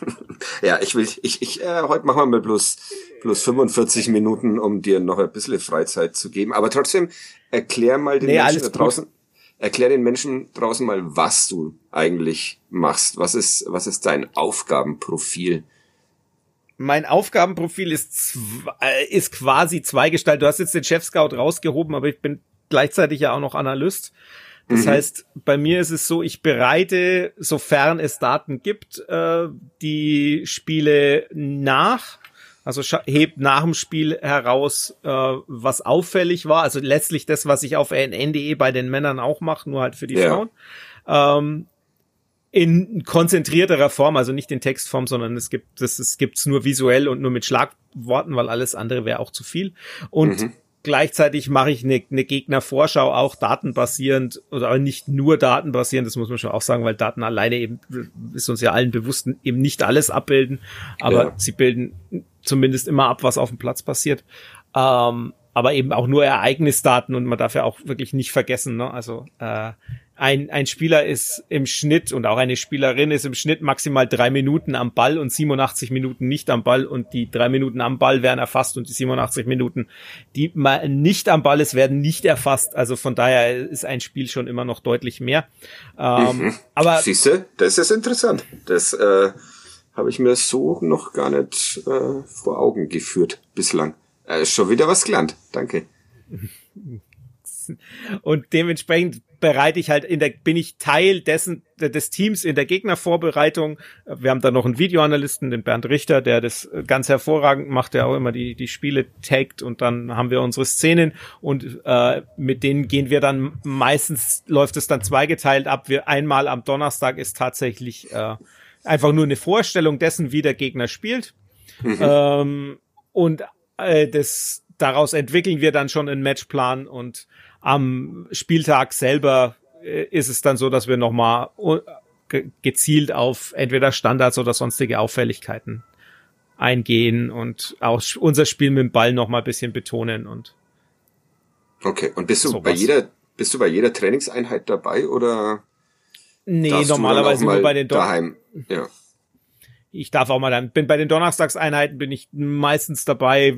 ja, ich will, ich, ich, äh, heute machen wir mal bloß, bloß 45 Minuten, um dir noch ein bisschen Freizeit zu geben. Aber trotzdem, erklär mal den nee, Menschen da draußen, gut. erklär den Menschen draußen mal, was du eigentlich machst. Was ist, was ist dein Aufgabenprofil?
Mein Aufgabenprofil ist, äh, ist quasi zweigestaltet. Du hast jetzt den Chef-Scout rausgehoben, aber ich bin gleichzeitig ja auch noch Analyst. Das mhm. heißt, bei mir ist es so, ich bereite, sofern es Daten gibt, äh, die Spiele nach. Also hebt nach dem Spiel heraus, äh, was auffällig war. Also letztlich das, was ich auf NNDE bei den Männern auch mache, nur halt für die ja. Frauen. Ähm, in konzentrierterer Form, also nicht in Textform, sondern es gibt das es gibt's nur visuell und nur mit Schlagworten, weil alles andere wäre auch zu viel. Und mhm. gleichzeitig mache ich eine, eine Gegnervorschau auch datenbasierend oder nicht nur datenbasierend, das muss man schon auch sagen, weil Daten alleine eben ist uns ja allen bewusst eben nicht alles abbilden, aber ja. sie bilden zumindest immer ab, was auf dem Platz passiert. Ähm, aber eben auch nur Ereignisdaten und man darf ja auch wirklich nicht vergessen, ne? also äh, ein, ein Spieler ist im Schnitt und auch eine Spielerin ist im Schnitt maximal drei Minuten am Ball und 87 Minuten nicht am Ball und die drei Minuten am Ball werden erfasst und die 87 Minuten, die mal nicht am Ball ist, werden nicht erfasst. Also von daher ist ein Spiel schon immer noch deutlich mehr. Ähm, mhm. Aber
siehste, das ist interessant. Das äh, habe ich mir so noch gar nicht äh, vor Augen geführt bislang. Äh, schon wieder was gelernt. Danke.
Und dementsprechend bereite ich halt in der, bin ich Teil dessen, des Teams in der Gegnervorbereitung. Wir haben da noch einen Videoanalysten, den Bernd Richter, der das ganz hervorragend macht, der auch immer die, die Spiele taggt und dann haben wir unsere Szenen und äh, mit denen gehen wir dann meistens läuft es dann zweigeteilt ab. Wir einmal am Donnerstag ist tatsächlich äh, einfach nur eine Vorstellung dessen, wie der Gegner spielt. Mhm. Ähm, und äh, das daraus entwickeln wir dann schon einen Matchplan und am Spieltag selber äh, ist es dann so, dass wir nochmal äh, gezielt auf entweder Standards oder sonstige Auffälligkeiten eingehen und auch unser Spiel mit dem Ball nochmal ein bisschen betonen und
Okay, und bist du sowas. bei jeder bist du bei jeder Trainingseinheit dabei oder
Nee, normalerweise nur bei den
Don daheim. Ja.
Ich darf auch mal dann bin bei den Donnerstagseinheiten bin ich meistens dabei.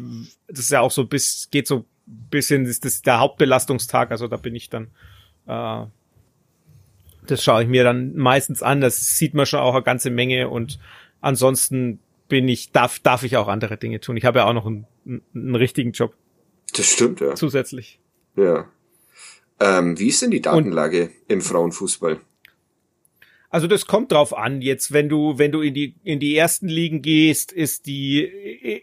Das ist ja auch so bis geht so bisschen ist das der Hauptbelastungstag, also da bin ich dann, äh, das schaue ich mir dann meistens an, das sieht man schon auch eine ganze Menge und ansonsten bin ich, darf, darf ich auch andere Dinge tun. Ich habe ja auch noch einen, einen richtigen Job.
Das stimmt, ja.
Zusätzlich.
Ja. Ähm, wie ist denn die Datenlage Und, im Frauenfußball?
Also das kommt drauf an. Jetzt, wenn du, wenn du in die, in die ersten Ligen gehst, ist die,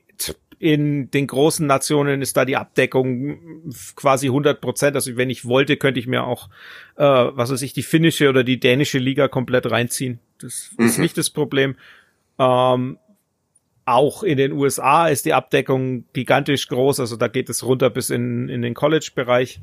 in den großen Nationen ist da die Abdeckung quasi 100 Prozent. Also wenn ich wollte, könnte ich mir auch, äh, was weiß ich, die finnische oder die dänische Liga komplett reinziehen. Das mhm. ist nicht das Problem. Ähm, auch in den USA ist die Abdeckung gigantisch groß. Also da geht es runter bis in, in den College-Bereich.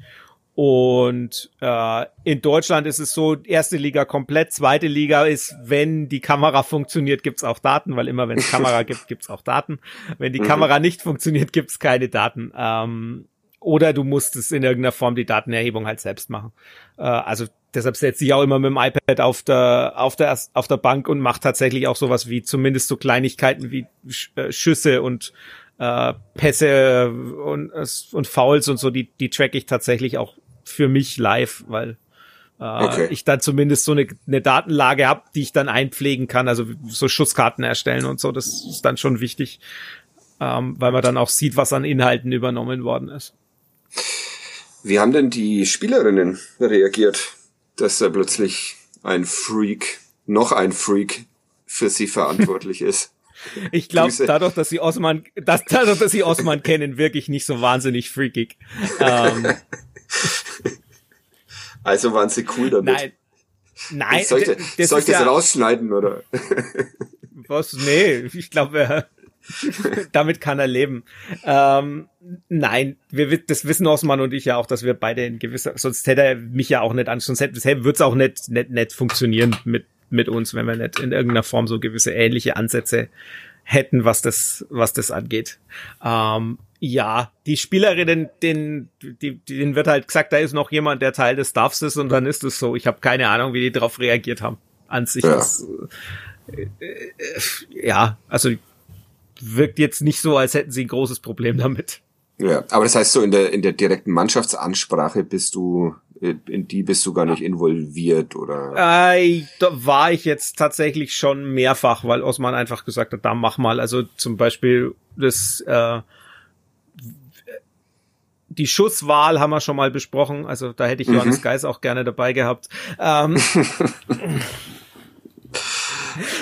Und äh, in Deutschland ist es so, erste Liga komplett, zweite Liga ist, wenn die Kamera funktioniert, gibt's auch Daten, weil immer wenn es Kamera gibt, gibt's auch Daten. Wenn die mhm. Kamera nicht funktioniert, gibt's keine Daten. Ähm, oder du musst es in irgendeiner Form die Datenerhebung halt selbst machen. Äh, also deshalb setze ich auch immer mit dem iPad auf der, auf der, auf der Bank und mache tatsächlich auch sowas wie zumindest so Kleinigkeiten wie äh, Schüsse und äh, Pässe und, und Fouls und so, die, die track ich tatsächlich auch für mich live, weil äh, okay. ich dann zumindest so eine, eine Datenlage habe, die ich dann einpflegen kann, also so Schusskarten erstellen und so, das ist dann schon wichtig, ähm, weil man dann auch sieht, was an Inhalten übernommen worden ist.
Wie haben denn die Spielerinnen reagiert, dass da plötzlich ein Freak, noch ein Freak für sie verantwortlich ist?
Ich glaube, dadurch, dass sie Osman, dass, dadurch, dass sie Osman kennen, wirklich nicht so wahnsinnig freakig. Ähm,
also waren sie cool damit.
Nein. Nein.
Soll ich, das, soll ich das ja, rausschneiden, oder?
Was? Nee, ich glaube, damit kann er leben. Ähm, nein, wir, das wissen Osman und ich ja auch, dass wir beide in gewisser, sonst hätte er mich ja auch nicht an, sonst hätte, würde es auch nicht, nicht, nicht funktionieren mit, mit uns, wenn wir nicht in irgendeiner Form so gewisse ähnliche Ansätze hätten, was das, was das angeht. Ähm, ja, die Spielerinnen, den, die, denen wird halt gesagt, da ist noch jemand, der Teil des Staffs ist und dann ist es so. Ich habe keine Ahnung, wie die darauf reagiert haben. An sich. Ja. Das, äh, äh, ja, also wirkt jetzt nicht so, als hätten sie ein großes Problem damit.
Ja, aber das heißt so in der in der direkten Mannschaftsansprache bist du in die bist du gar nicht involviert oder?
Äh, da war ich jetzt tatsächlich schon mehrfach, weil Osman einfach gesagt hat, da mach mal. Also zum Beispiel das äh, die Schusswahl haben wir schon mal besprochen. Also da hätte ich Johannes mhm. Geis auch gerne dabei gehabt. Ähm,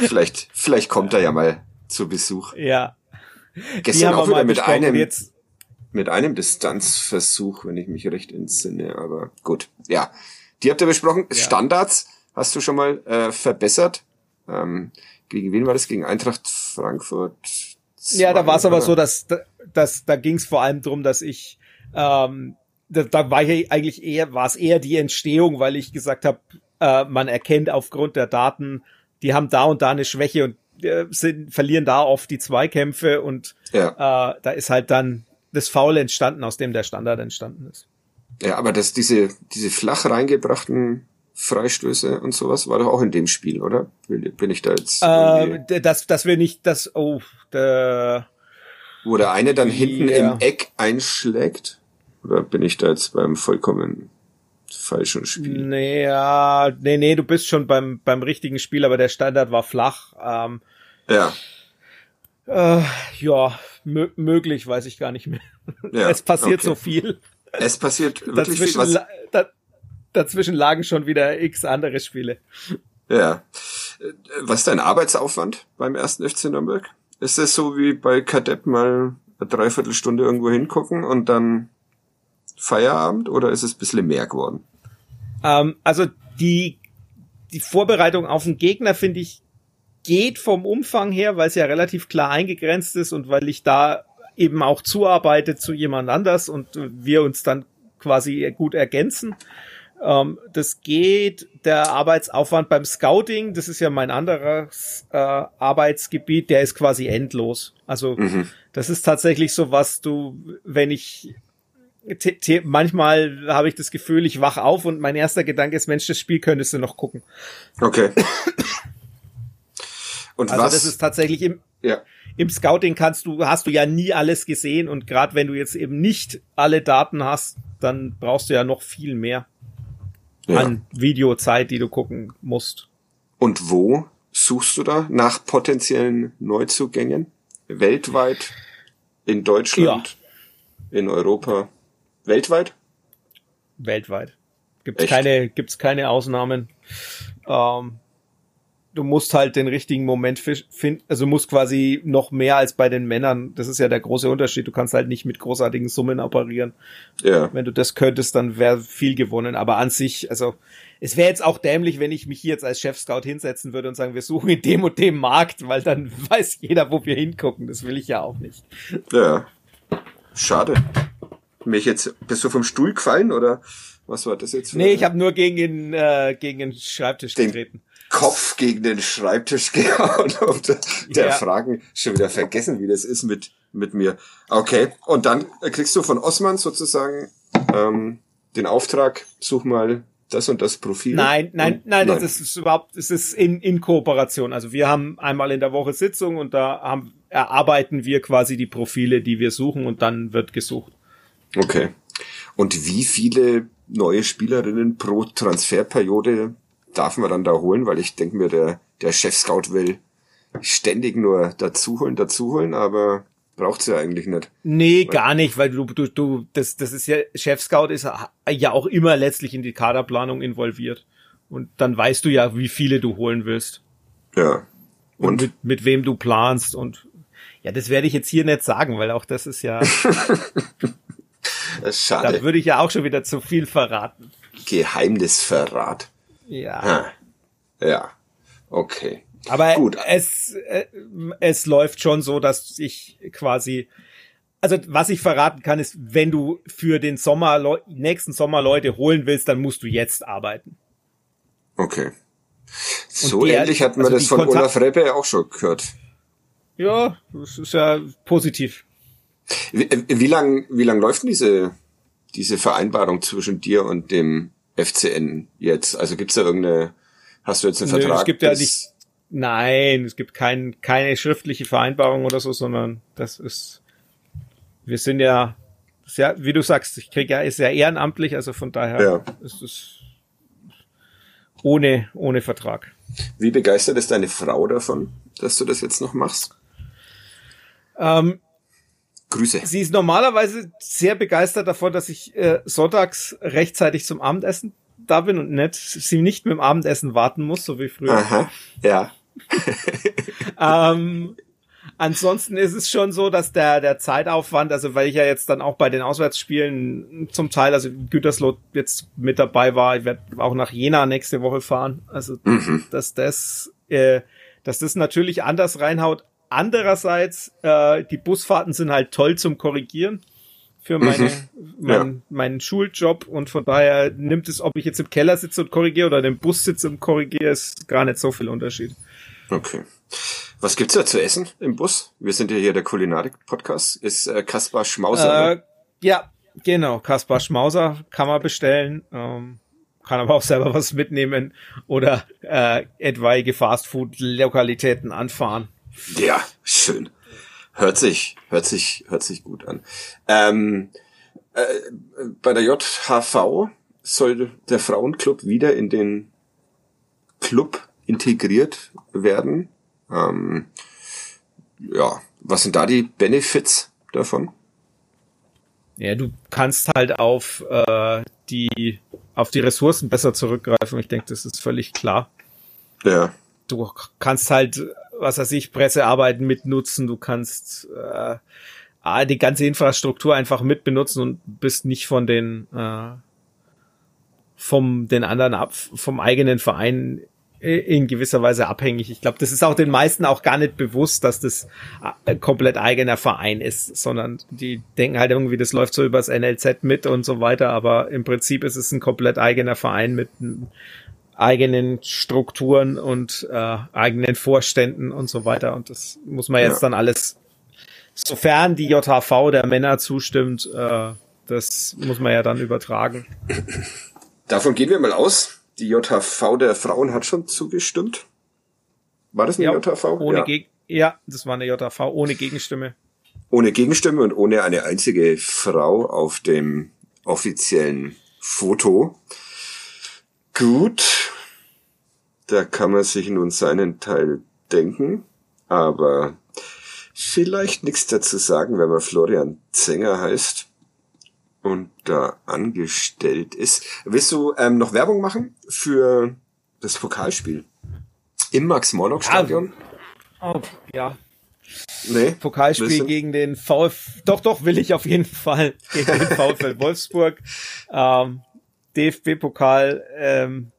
vielleicht, vielleicht kommt er ja mal zu Besuch.
Ja.
Gestern auch wieder mit einem, jetzt. mit einem Distanzversuch, wenn ich mich recht entsinne, aber gut. Ja. Die habt ihr besprochen. Ja. Standards hast du schon mal äh, verbessert. Ähm, gegen wen war das? Gegen Eintracht Frankfurt?
Ja, da war es aber so, dass, dass da ging es vor allem drum, dass ich ähm, da, da war ich eigentlich eher, war es eher die Entstehung, weil ich gesagt habe, äh, man erkennt aufgrund der Daten, die haben da und da eine Schwäche und äh, sind, verlieren da oft die Zweikämpfe und ja. äh, da ist halt dann das Foul entstanden, aus dem der Standard entstanden ist.
Ja, aber das, diese, diese flach reingebrachten Freistöße und sowas war doch auch in dem Spiel, oder? Bin ich da jetzt?
Äh, dass, dass wir nicht das, oh, der,
wo der eine dann hinten ja. im Eck einschlägt? Oder bin ich da jetzt beim vollkommen falschen Spiel?
Nee, ja, nee, nee, du bist schon beim, beim richtigen Spiel, aber der Standard war flach. Ähm,
ja.
Äh, ja, möglich, weiß ich gar nicht mehr. Ja, es passiert okay. so viel.
Es passiert wirklich dazwischen, viel. Was
da, dazwischen lagen schon wieder x andere Spiele.
Ja. Was ist dein Arbeitsaufwand beim ersten FC Nürnberg? Ist es so wie bei Kadett mal eine Dreiviertelstunde irgendwo hingucken und dann Feierabend oder ist es ein bisschen mehr geworden?
Ähm, also die, die Vorbereitung auf den Gegner finde ich geht vom Umfang her, weil es ja relativ klar eingegrenzt ist und weil ich da eben auch zuarbeite zu jemand anders und wir uns dann quasi gut ergänzen. Ähm, das geht. Der Arbeitsaufwand beim Scouting, das ist ja mein anderes äh, Arbeitsgebiet, der ist quasi endlos. Also mhm. das ist tatsächlich so, was du, wenn ich manchmal habe ich das Gefühl, ich wach auf und mein erster Gedanke ist, Mensch, das Spiel könntest du noch gucken.
Okay.
Und also was? das ist tatsächlich im, ja. im Scouting kannst du, hast du ja nie alles gesehen und gerade wenn du jetzt eben nicht alle Daten hast, dann brauchst du ja noch viel mehr ja. an Videozeit, die du gucken musst.
Und wo suchst du da nach potenziellen Neuzugängen? Weltweit? In Deutschland? Ja. In Europa? Weltweit?
Weltweit. Gibt's Echt? keine, gibt's keine Ausnahmen. Ähm, du musst halt den richtigen Moment finden, also musst quasi noch mehr als bei den Männern. Das ist ja der große Unterschied. Du kannst halt nicht mit großartigen Summen operieren. Ja. Wenn du das könntest, dann wäre viel gewonnen. Aber an sich, also es wäre jetzt auch dämlich, wenn ich mich hier jetzt als Chef-Scout hinsetzen würde und sagen, wir suchen in dem und dem Markt, weil dann weiß jeder, wo wir hingucken. Das will ich ja auch nicht.
Ja. Schade. Mich jetzt, bist du vom Stuhl gefallen oder was war das jetzt?
Für nee, ich habe nur gegen den, äh, gegen den Schreibtisch den getreten.
Kopf gegen den Schreibtisch gehauen und der ja. Fragen schon wieder vergessen, wie das ist mit, mit mir. Okay, und dann kriegst du von Osman sozusagen ähm, den Auftrag, such mal das und das Profil?
Nein, nein, nein, nein, das ist überhaupt, es ist in, in Kooperation. Also wir haben einmal in der Woche Sitzung und da haben, erarbeiten wir quasi die Profile, die wir suchen und dann wird gesucht.
Okay. Und wie viele neue Spielerinnen pro Transferperiode darf man dann da holen? Weil ich denke mir, der, der Chef-Scout will ständig nur dazuholen, dazuholen, aber braucht's ja eigentlich nicht.
Nee, gar nicht, weil du, du, du, das, das ist ja, Chef-Scout ist ja auch immer letztlich in die Kaderplanung involviert. Und dann weißt du ja, wie viele du holen willst.
Ja.
Und, und mit, mit wem du planst und ja, das werde ich jetzt hier nicht sagen, weil auch das ist ja.
das ist schade.
Da würde ich ja auch schon wieder zu viel verraten.
Geheimnisverrat.
Ja.
Ha. Ja. Okay.
Aber Gut. es, äh, es läuft schon so, dass ich quasi, also was ich verraten kann, ist, wenn du für den Sommer, nächsten Sommer Leute holen willst, dann musst du jetzt arbeiten.
Okay. So der, ähnlich hatten wir also das von Kontakt Olaf Reppe auch schon gehört.
Ja, das ist ja positiv.
Wie, äh, wie lang, wie lang läuft denn diese, diese Vereinbarung zwischen dir und dem FCN jetzt? Also gibt's da irgendeine, hast du jetzt einen Nö, Vertrag?
Es gibt ja nicht, Nein, es gibt kein, keine schriftliche Vereinbarung oder so, sondern das ist, wir sind ja, ja wie du sagst, ich kriege ja, ist ja ehrenamtlich, also von daher ja. ist es ohne, ohne Vertrag.
Wie begeistert ist deine Frau davon, dass du das jetzt noch machst?
Ähm,
Grüße.
Sie ist normalerweise sehr begeistert davon, dass ich äh, sonntags rechtzeitig zum Abendessen da bin und nicht, sie nicht mit dem Abendessen warten muss, so wie früher.
Aha, ja.
ähm, ansonsten ist es schon so, dass der, der Zeitaufwand, also weil ich ja jetzt dann auch bei den Auswärtsspielen zum Teil, also Gütersloh jetzt mit dabei war, ich werde auch nach Jena nächste Woche fahren, also mhm. dass das, äh, dass das natürlich anders reinhaut. Andererseits, äh, die Busfahrten sind halt toll zum Korrigieren für meine, mhm. mein, ja. meinen Schuljob und von daher nimmt es, ob ich jetzt im Keller sitze und korrigiere oder im Bus sitze und korrigiere, ist gar nicht so viel Unterschied.
Okay. Was gibt's da zu essen im Bus? Wir sind ja hier der Kulinarik-Podcast. Ist äh, Kaspar Schmauser?
Äh, ja, genau. Kaspar Schmauser kann man bestellen. Ähm, kann aber auch selber was mitnehmen oder äh, etwaige Fastfood-Lokalitäten anfahren.
Ja, schön. Hört sich, hört sich, hört sich gut an. Ähm, äh, bei der JHV soll der Frauenclub wieder in den Club integriert werden. Ähm, ja, was sind da die Benefits davon?
Ja, du kannst halt auf äh, die auf die Ressourcen besser zurückgreifen. Ich denke, das ist völlig klar.
Ja.
Du kannst halt was weiß ich, Pressearbeiten mitnutzen, du kannst äh, die ganze Infrastruktur einfach mitbenutzen und bist nicht von den äh, vom den anderen ab, vom eigenen Verein in gewisser Weise abhängig. Ich glaube, das ist auch den meisten auch gar nicht bewusst, dass das äh, komplett eigener Verein ist, sondern die denken halt irgendwie, das läuft so übers NLZ mit und so weiter, aber im Prinzip ist es ein komplett eigener Verein mit eigenen Strukturen und äh, eigenen Vorständen und so weiter. Und das muss man jetzt ja. dann alles, sofern die JHV der Männer zustimmt, äh, das muss man ja dann übertragen.
Davon gehen wir mal aus. Die JHV der Frauen hat schon zugestimmt. War das eine
ja,
JHV?
Ohne ja. Geg ja, das war eine JHV ohne Gegenstimme.
Ohne Gegenstimme und ohne eine einzige Frau auf dem offiziellen Foto. Gut, da kann man sich nun seinen Teil denken, aber vielleicht nichts dazu sagen, wenn man Florian Zenger heißt und da angestellt ist. Willst du ähm, noch Werbung machen für das Pokalspiel im Max-Morlock-Stadion?
Oh, ja.
Nee,
Pokalspiel gegen den VfL. Doch, doch, will ich auf jeden Fall. Gegen den VfL Wolfsburg. Ähm, DFB-Pokal. Ähm,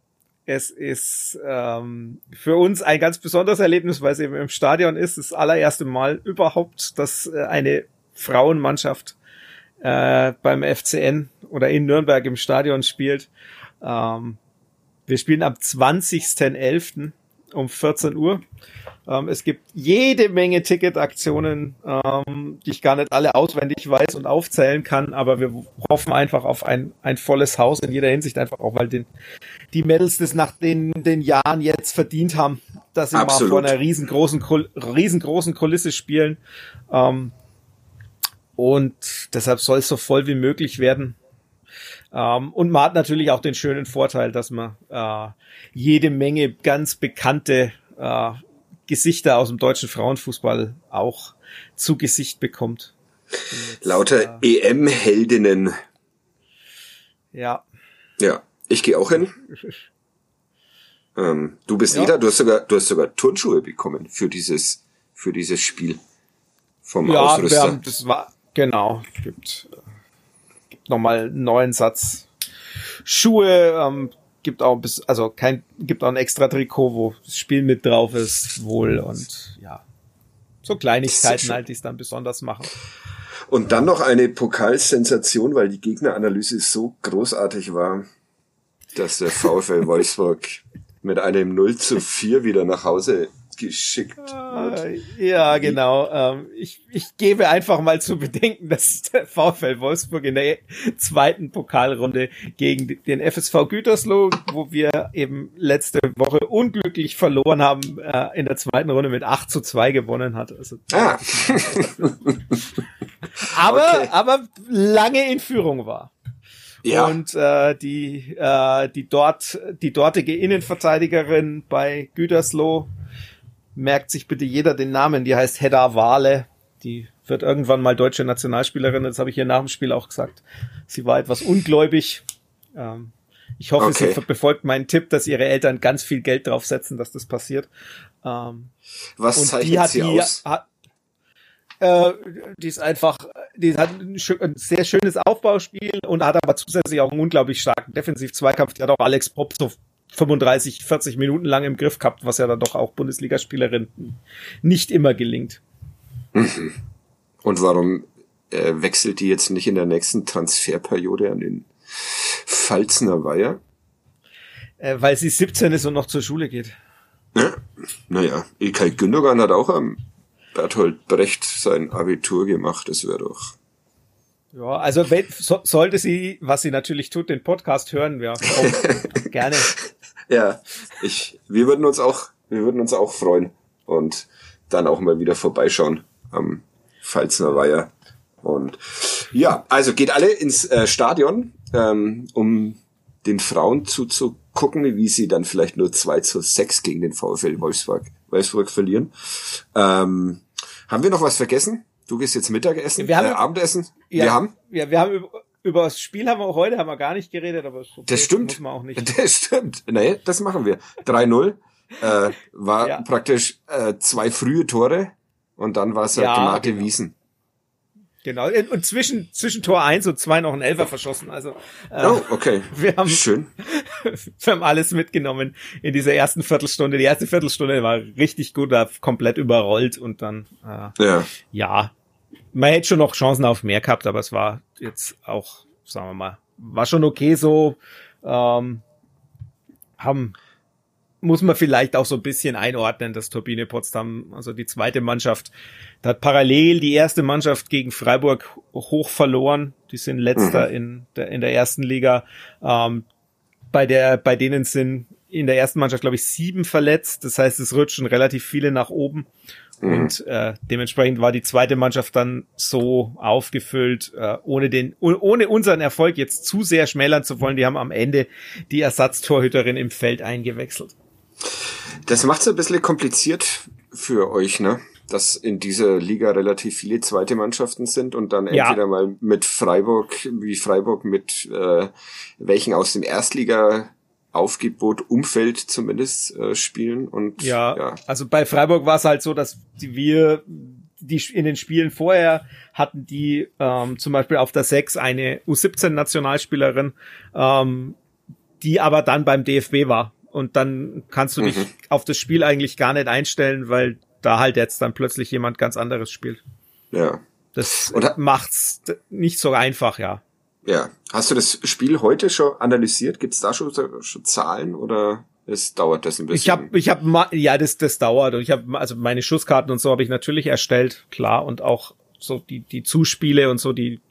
es ist ähm, für uns ein ganz besonderes Erlebnis, weil es eben im Stadion ist. Das allererste Mal überhaupt, dass äh, eine Frauenmannschaft äh, beim FCN oder in Nürnberg im Stadion spielt. Ähm, wir spielen am 20.11. um 14 Uhr. Ähm, es gibt jede Menge Ticketaktionen, ähm, die ich gar nicht alle auswendig weiß und aufzählen kann, aber wir hoffen einfach auf ein, ein volles Haus in jeder Hinsicht, einfach auch, weil den, die Mädels das nach den, den Jahren jetzt verdient haben, dass sie
Absolut.
mal vor einer riesengroßen, riesengroßen Kulisse spielen. Ähm, und deshalb soll es so voll wie möglich werden. Ähm, und man hat natürlich auch den schönen Vorteil, dass man äh, jede Menge ganz bekannte äh, Gesichter aus dem deutschen Frauenfußball auch zu Gesicht bekommt. Jetzt,
Lauter
äh,
EM-Heldinnen.
ja.
Ja, ich gehe auch hin. Ähm, du bist
Ja.
Eda, du hast sogar, du hast sogar Turnschuhe bekommen für dieses, für dieses Spiel vom
Ja, wir
Ausrüster.
haben, das war, genau, gibt, äh, gibt nochmal einen neuen Satz Schuhe, ähm, gibt auch bis, also kein, gibt auch ein extra Trikot, wo das Spiel mit drauf ist, wohl und ja. So Kleinigkeiten halt, die es dann besonders machen.
Und dann noch eine Pokalsensation, weil die Gegneranalyse so großartig war, dass der VfL Wolfsburg mit einem 0 zu 4 wieder nach Hause geschickt wird.
Äh, Ja, genau. Ähm, ich, ich gebe einfach mal zu bedenken, dass der VfL Wolfsburg in der zweiten Pokalrunde gegen den FSV Gütersloh, wo wir eben letzte Woche unglücklich verloren haben, äh, in der zweiten Runde mit 8 zu 2 gewonnen hat. Also,
Ah,
aber,
okay.
aber lange in Führung war.
ja,
Und äh, die, äh, die dort, die dortige Innenverteidigerin bei Gütersloh merkt sich bitte jeder den Namen. Die heißt Hedda Wale. Die wird irgendwann mal deutsche Nationalspielerin. Das habe ich ihr nach dem Spiel auch gesagt. Sie war etwas ungläubig. Ähm, ich hoffe,
Okay.
sie befolgt meinen Tipp, dass ihre Eltern ganz viel Geld draufsetzen, dass das passiert. Ähm,
was zeichnet
die hat
sie
die,
aus?
Hat, äh, die ist einfach, die hat ein, ein sehr schönes Aufbauspiel und hat aber zusätzlich auch einen unglaublich starken Defensiv-Zweikampf. Die hat auch Alex Popp so 35, 40 Minuten lang im Griff gehabt, was ja dann doch auch Bundesligaspielerin nicht immer gelingt.
Und warum äh, wechselt die jetzt nicht in der nächsten Transferperiode an den Pfalzner Weiher?
Äh, weil sie 17 ist und noch zur Schule geht.
Ja, naja, Ilkay Gündogan hat auch am Berthold Brecht sein Abitur gemacht, das wäre doch.
Ja, also wenn, so, sollte sie, was sie natürlich tut, den Podcast hören, ja, auch gerne.
Ja, ich, wir würden uns auch, wir würden uns auch freuen und dann auch mal wieder vorbeischauen am Pfalzner Weiher. Und ja, also geht alle ins äh, Stadion, ähm, um den Frauen zuzugucken, wie sie dann vielleicht nur 2 zu 6 gegen den VfL Wolfsburg, Wolfsburg verlieren. Ähm, haben wir noch was vergessen? Du gehst jetzt Mittagessen,
Wir haben-
äh, Abendessen?
Ja,
Wir haben?
Ja, wir haben über, das Spiel haben wir heute haben wir gar nicht geredet, aber okay,
Das stimmt.
Muss man auch nicht.
Das stimmt. Nee, das machen wir. 3-0 äh, war
Ja.
praktisch äh, zwei frühe Tore und dann war es halt
Ja,
Tomate
genau.
Wiesen.
Genau. Und zwischen, zwischen Tor 1 und 2 noch ein Elfer verschossen. Also äh,
Oh, okay.
wir haben
Schön.
wir haben alles mitgenommen in dieser ersten Viertelstunde. Die erste Viertelstunde war richtig gut, war komplett überrollt und dann äh,
Ja.
ja, man hätte schon noch Chancen auf mehr gehabt, aber es war jetzt auch, sagen wir mal, war schon okay so. Ähm, haben muss man vielleicht auch so ein bisschen einordnen, dass Turbine Potsdam, also die zweite Mannschaft, da hat parallel die erste Mannschaft gegen Freiburg hoch verloren. Die sind letzter in, der, in der ersten Liga. Ähm, bei der, bei denen sind in der ersten Mannschaft, glaube ich, sieben verletzt. Das heißt, es rutschen relativ viele nach oben. Und äh, dementsprechend war die zweite Mannschaft dann so aufgefüllt, äh, ohne den, oh- ohne unseren Erfolg jetzt zu sehr schmälern zu wollen. Die haben am Ende die Ersatztorhüterin im Feld eingewechselt.
Das macht's ein bisschen kompliziert für euch, ne? dass in dieser Liga relativ viele zweite Mannschaften sind und dann
Ja.
entweder mal mit Freiburg, wie Freiburg mit äh, welchen aus dem Erstliga Aufgebot Umfeld zumindest äh, spielen und
Ja,
ja.
also bei Freiburg war es halt so, dass wir die in den Spielen vorher hatten die ähm, zum Beispiel auf der 6 eine U17-Nationalspielerin, ähm, die aber dann beim DFB war. Und dann kannst du dich
Mhm.
auf das Spiel eigentlich gar nicht einstellen, weil da halt jetzt dann plötzlich jemand ganz anderes spielt.
ja.
Das
Und
macht's nicht so einfach, ja.
Ja. Hast du das Spiel heute schon analysiert? Gibt's da schon, schon Zahlen oder es dauert das ein bisschen?
Ich habe, ich habe, ja, das, das dauert und ich habe, also meine Schusskarten und so habe ich natürlich erstellt, klar und auch so die die Zuspiele und so die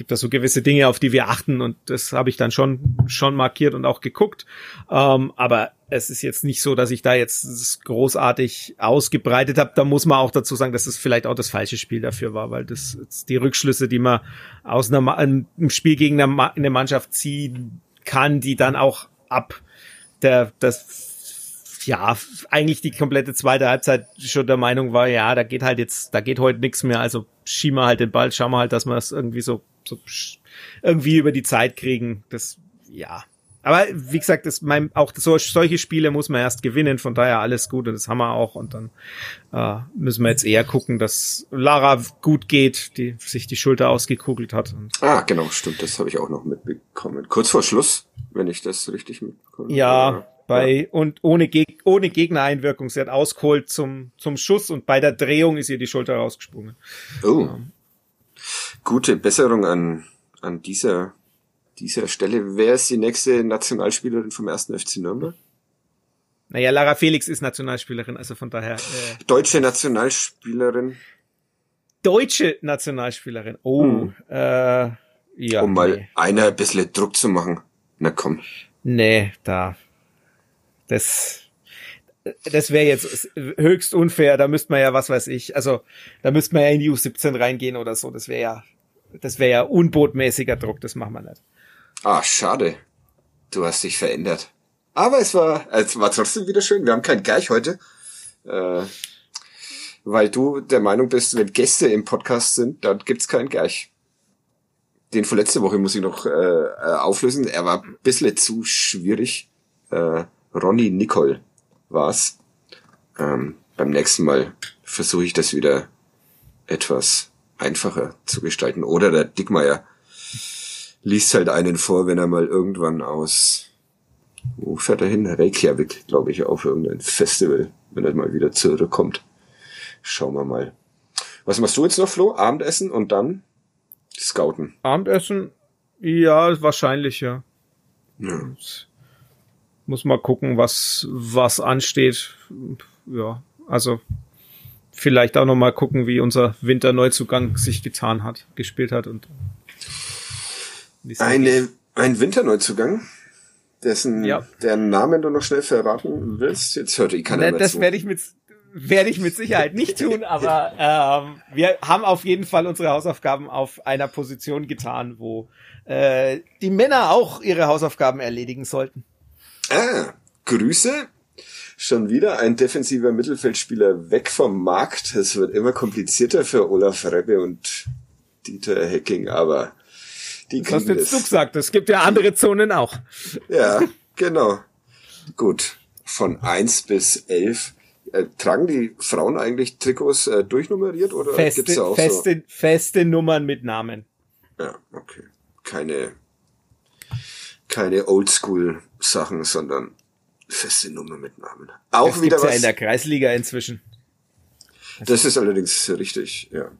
gibt da so gewisse Dinge, auf die wir achten und das habe ich dann schon schon markiert und auch geguckt. Ähm, aber es ist jetzt nicht so, dass ich da jetzt großartig ausgebreitet habe. Da muss man auch dazu sagen, dass es vielleicht auch das falsche Spiel dafür war, weil das die Rückschlüsse, die man aus einer, einem Spiel gegen eine, eine Mannschaft ziehen kann, die dann auch ab der das ja eigentlich die komplette zweite Halbzeit schon der Meinung war, ja, da geht halt jetzt, da geht heute nichts mehr, also schieben wir halt den Ball, schauen wir halt, dass wir es irgendwie so, so irgendwie über die Zeit kriegen. Das ja. Aber wie gesagt, das mein, auch so, solche Spiele muss man erst gewinnen, von daher alles gut und das haben wir auch und dann äh, müssen wir jetzt eher gucken, dass Lara gut geht, die sich die Schulter ausgekugelt hat.
Ah, genau, stimmt, das habe ich auch noch mitbekommen. Kurz vor Schluss, wenn ich das richtig mitbekomme.
Ja, bei und ohne, Geg ohne Gegnereinwirkung. Sie hat ausgeholt zum, zum Schuss und bei der Drehung ist ihr die Schulter rausgesprungen.
Oh. Gute Besserung an, an dieser, dieser Stelle. Wer ist die nächste Nationalspielerin vom ersten FC Nürnberg?
Naja, Lara Felix ist Nationalspielerin, also von daher äh,
Deutsche Nationalspielerin,
deutsche Nationalspielerin. Oh,
Hm.
äh, ja.
um mal
nee.
einer ein bisschen Druck zu machen. Na komm.
nee, da. Das. Das wäre jetzt höchst unfair. Da müsste man ja, was weiß ich, also da müsste man ja in die U17 reingehen oder so. Das wäre ja, das wäre ja unbotmäßiger Druck. Das machen wir nicht.
Ah, schade. Du hast dich verändert. Aber es war, es war trotzdem wieder schön. Wir haben kein Geich heute. Äh, weil du der Meinung bist, wenn Gäste im Podcast sind, dann gibt's keinen Geich. Den von letzte Woche muss ich noch äh, äh, auflösen. Er war ein bisschen zu schwierig. Äh, Ronny Nicol war's. Ähm, beim nächsten Mal versuche ich das wieder etwas einfacher zu gestalten. Oder der Dickmeier liest halt einen vor, wenn er mal irgendwann aus, wo fährt er hin? Reykjavik, glaube ich, auf irgendein Festival, wenn er mal wieder zurückkommt. Schauen wir mal. Was machst du jetzt noch, Flo? Abendessen und dann Scouten.
Abendessen? Ja, wahrscheinlich, ja.
Ja.
Muss mal gucken, was, was ansteht. Ja, also vielleicht auch noch mal gucken, wie unser Winterneuzugang sich getan hat, gespielt hat und
Eine, ein Winterneuzugang, dessen,
Ja.
deren Namen du noch schnell verraten willst. Jetzt hört ich keiner
Ne,
mehr
das werde ich mit werde ich mit Sicherheit nicht tun, aber ähm, wir haben auf jeden Fall unsere Hausaufgaben auf einer Position getan, wo äh, die Männer auch ihre Hausaufgaben erledigen sollten.
Ah, Grüße. Schon wieder ein defensiver Mittelfeldspieler weg vom Markt. Es wird immer komplizierter für Olaf Rebbe und Dieter Hecking, aber die kriegen
jetzt du
das.
gesagt. Es gibt ja andere Zonen auch.
Ja, genau. Gut. Von eins bis elf. Äh, tragen die Frauen eigentlich Trikots äh, durchnummeriert oder gibt's da
Feste,
auch
feste, feste Nummern mit Namen.
so? Ja, okay. Keine, keine Oldschool-Sachen, sondern feste Nummer mit Namen. Auch
Das
wieder
gibt's ja
was.
in der Kreisliga inzwischen.
Das ist allerdings richtig, ja.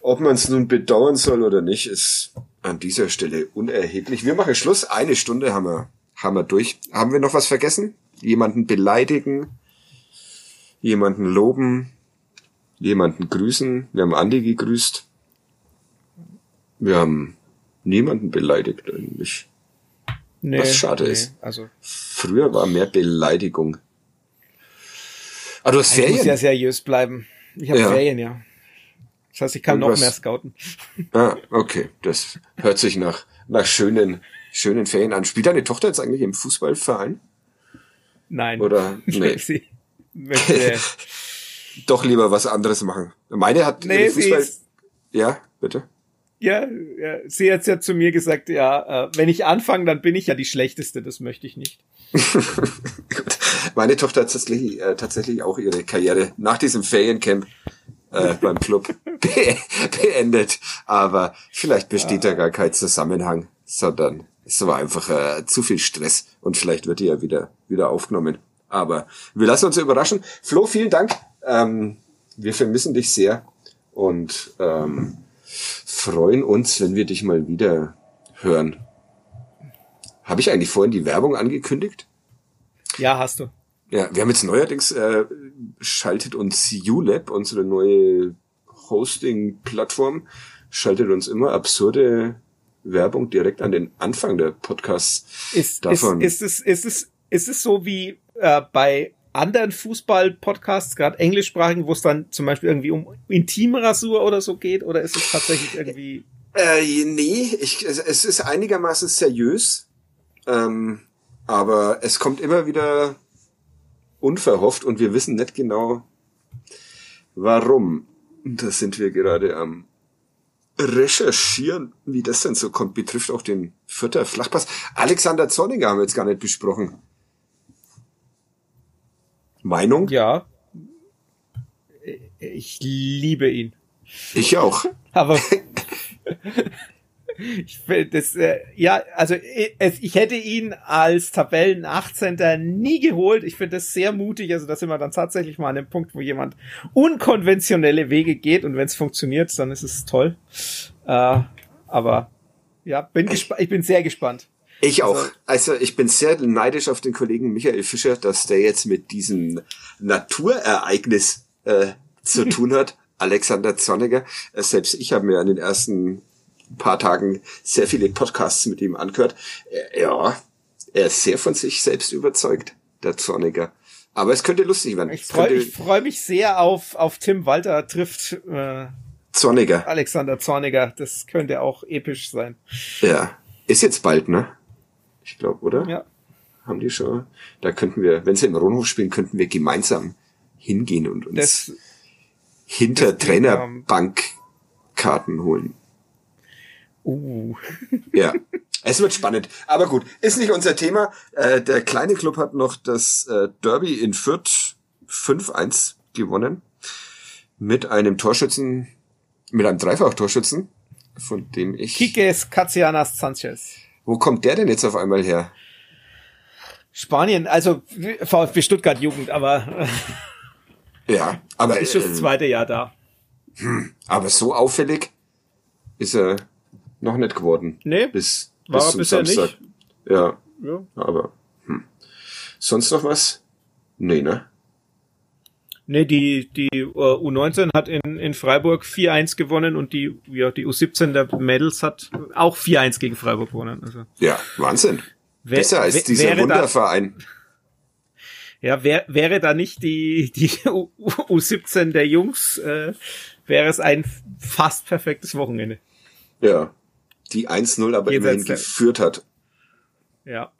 Ob man es nun bedauern soll oder nicht, ist an dieser Stelle unerheblich. Wir machen Schluss. Eine Stunde haben wir, haben wir durch. Haben wir noch was vergessen? Jemanden beleidigen? Jemanden loben? Jemanden grüßen? Wir haben Andi gegrüßt. Wir haben niemanden beleidigt eigentlich.
Nee,
Was schade ist.
Also
Früher war mehr Beleidigung. Ah, du hast
ich muss
Ferien?
ja seriös bleiben. Ich habe
Ja.
Ferien, ja. Das heißt, ich kann noch
Irgendwas-
mehr scouten.
Ah, okay. Das hört sich nach, nach schönen, schönen Ferien an. Spielt deine Tochter jetzt eigentlich im Fußballverein?
Nein.
Oder? Nee.
Sie möchte,
doch lieber was anderes machen. Meine hat
Nee,
Fußball. Ja, bitte.
Ja, ja, sie hat ja zu mir gesagt, ja, äh, wenn ich anfange, dann bin ich ja die Schlechteste, das möchte ich nicht.
Gut. Meine Tochter hat tatsächlich, äh, tatsächlich auch ihre Karriere nach diesem Feriencamp äh, beim Club be beendet. Aber vielleicht besteht da gar kein Zusammenhang, sondern es war einfach äh, zu viel Stress und vielleicht wird die ja wieder, wieder aufgenommen. Aber wir lassen uns überraschen. Flo, vielen Dank. Ähm, wir vermissen dich sehr und ähm, freuen uns, wenn wir dich mal wieder hören. Habe ich eigentlich vorhin die Werbung angekündigt?
Ja, hast du.
Ja, wir haben jetzt neuerdings äh, schaltet uns ULab, unsere neue Hosting-Plattform, schaltet uns immer absurde Werbung direkt an den Anfang der Podcasts.
Ist, ist,
Davon.
ist, es, ist, es, ist es so wie äh, bei anderen Fußball-Podcasts, gerade englischsprachigen, wo es dann zum Beispiel irgendwie um Intimrasur oder so geht? Oder ist es tatsächlich irgendwie...
Äh, nee, ich, es, ist einigermaßen seriös, ähm, aber es kommt immer wieder unverhofft und wir wissen nicht genau, warum. Da sind wir gerade am Recherchieren, wie das denn so kommt, betrifft auch den Vierter Flachpass. Alexander Zorniger haben wir jetzt gar nicht besprochen. Meinung?
Ja. Ich liebe ihn.
Ich auch.
Aber ich finde das, äh, ja, also ich, es, ich hätte ihn als Tabellen 18. nie geholt. Ich finde das sehr mutig. Also da sind wir dann tatsächlich mal an dem Punkt, wo jemand unkonventionelle Wege geht und wenn es funktioniert, dann ist es toll. Äh, aber ja, bin gespa- ich bin sehr gespannt.
Ich auch. Also ich bin sehr neidisch auf den Kollegen Michael Fischer, dass der jetzt mit diesem Naturereignis äh, zu tun hat. Alexander Zorniger. Äh, selbst ich habe mir an den ersten paar Tagen sehr viele Podcasts mit ihm angehört. Äh, ja, er ist sehr von sich selbst überzeugt, der Zorniger. Aber es könnte lustig werden.
Ich freue freu mich sehr auf, auf Tim Walter trifft äh,
Zorniger.
Alexander Zorniger. Das könnte auch episch sein.
Ja. Ist jetzt bald, ne? Ich glaube, oder?
Ja.
Haben die schon. Da könnten wir, wenn sie im Rundhof spielen, könnten wir gemeinsam hingehen und uns
Das,
hinter
das-
Trainerbankkarten holen.
uh.
Ja. Es wird spannend. Aber gut, ist nicht unser Thema. Äh, der kleine Club hat noch das äh, Derby in Fürth 5-1 gewonnen. Mit einem Torschützen, mit einem Dreifach-Torschützen, von dem ich.
Kikes Katsianas Sanchez.
Wo kommt der denn jetzt auf einmal her?
Spanien, also VfB Stuttgart Jugend, aber
Ja, aber,
ist schon das
äh,
zweite Jahr da.
aber so auffällig ist er noch nicht geworden.
Nee,
Bis,
war
bis
er
zum
bisher
Samstag.
nicht.
Ja,
Ja.
aber hm. sonst noch was? Nee, ne?
Nee, die, die äh, U19 hat in, in Freiburg 4-1 gewonnen und die, ja, die U17 der Mädels hat auch 4-1 gegen Freiburg gewonnen. Also,
Ja, Wahnsinn.
wär-
Besser als dieser
wäre da,
Wunderverein.
ja, wär, wäre da nicht die, die U, U17 der Jungs, äh, wäre es ein fast perfektes Wochenende.
Ja. Die 1-0 aber
Jenseits
immerhin geführt hat.
Ja.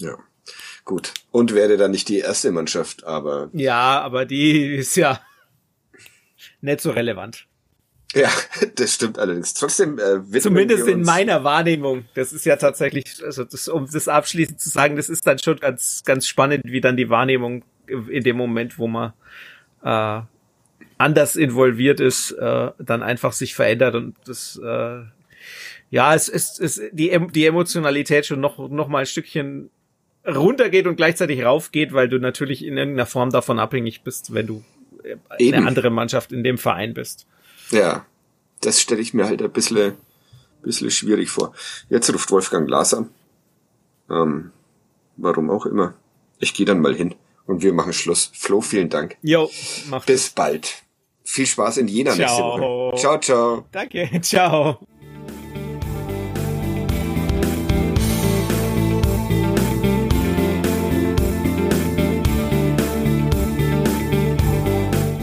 Ja. Gut. Und wäre dann nicht die erste Mannschaft, aber
Ja, aber die ist ja nicht so relevant.
ja, das stimmt allerdings. Trotzdem äh,
Zumindest in meiner Wahrnehmung. Das ist ja tatsächlich, also das, um das abschließend zu sagen, das ist dann schon ganz, ganz spannend, wie dann die Wahrnehmung in dem Moment, wo man äh, anders involviert ist, äh, dann einfach sich verändert und das äh, ja, es ist, es, die, Em- die Emotionalität schon noch, noch mal ein Stückchen runtergeht und gleichzeitig raufgeht, weil du natürlich in irgendeiner Form davon abhängig bist, wenn du äh,
Eben.
eine andere Mannschaft in dem Verein bist.
Ja, das stelle ich mir halt ein bisschen, bisschen schwierig vor. Jetzt ruft Wolfgang Glas an. Ähm, warum auch immer. Ich gehe dann mal hin und wir machen Schluss. Flo, vielen Dank.
Jo, mach
Bis bald. Viel Spaß in Jena nächste
Ciao.
Woche. Ciao, ciao.
Danke, ciao.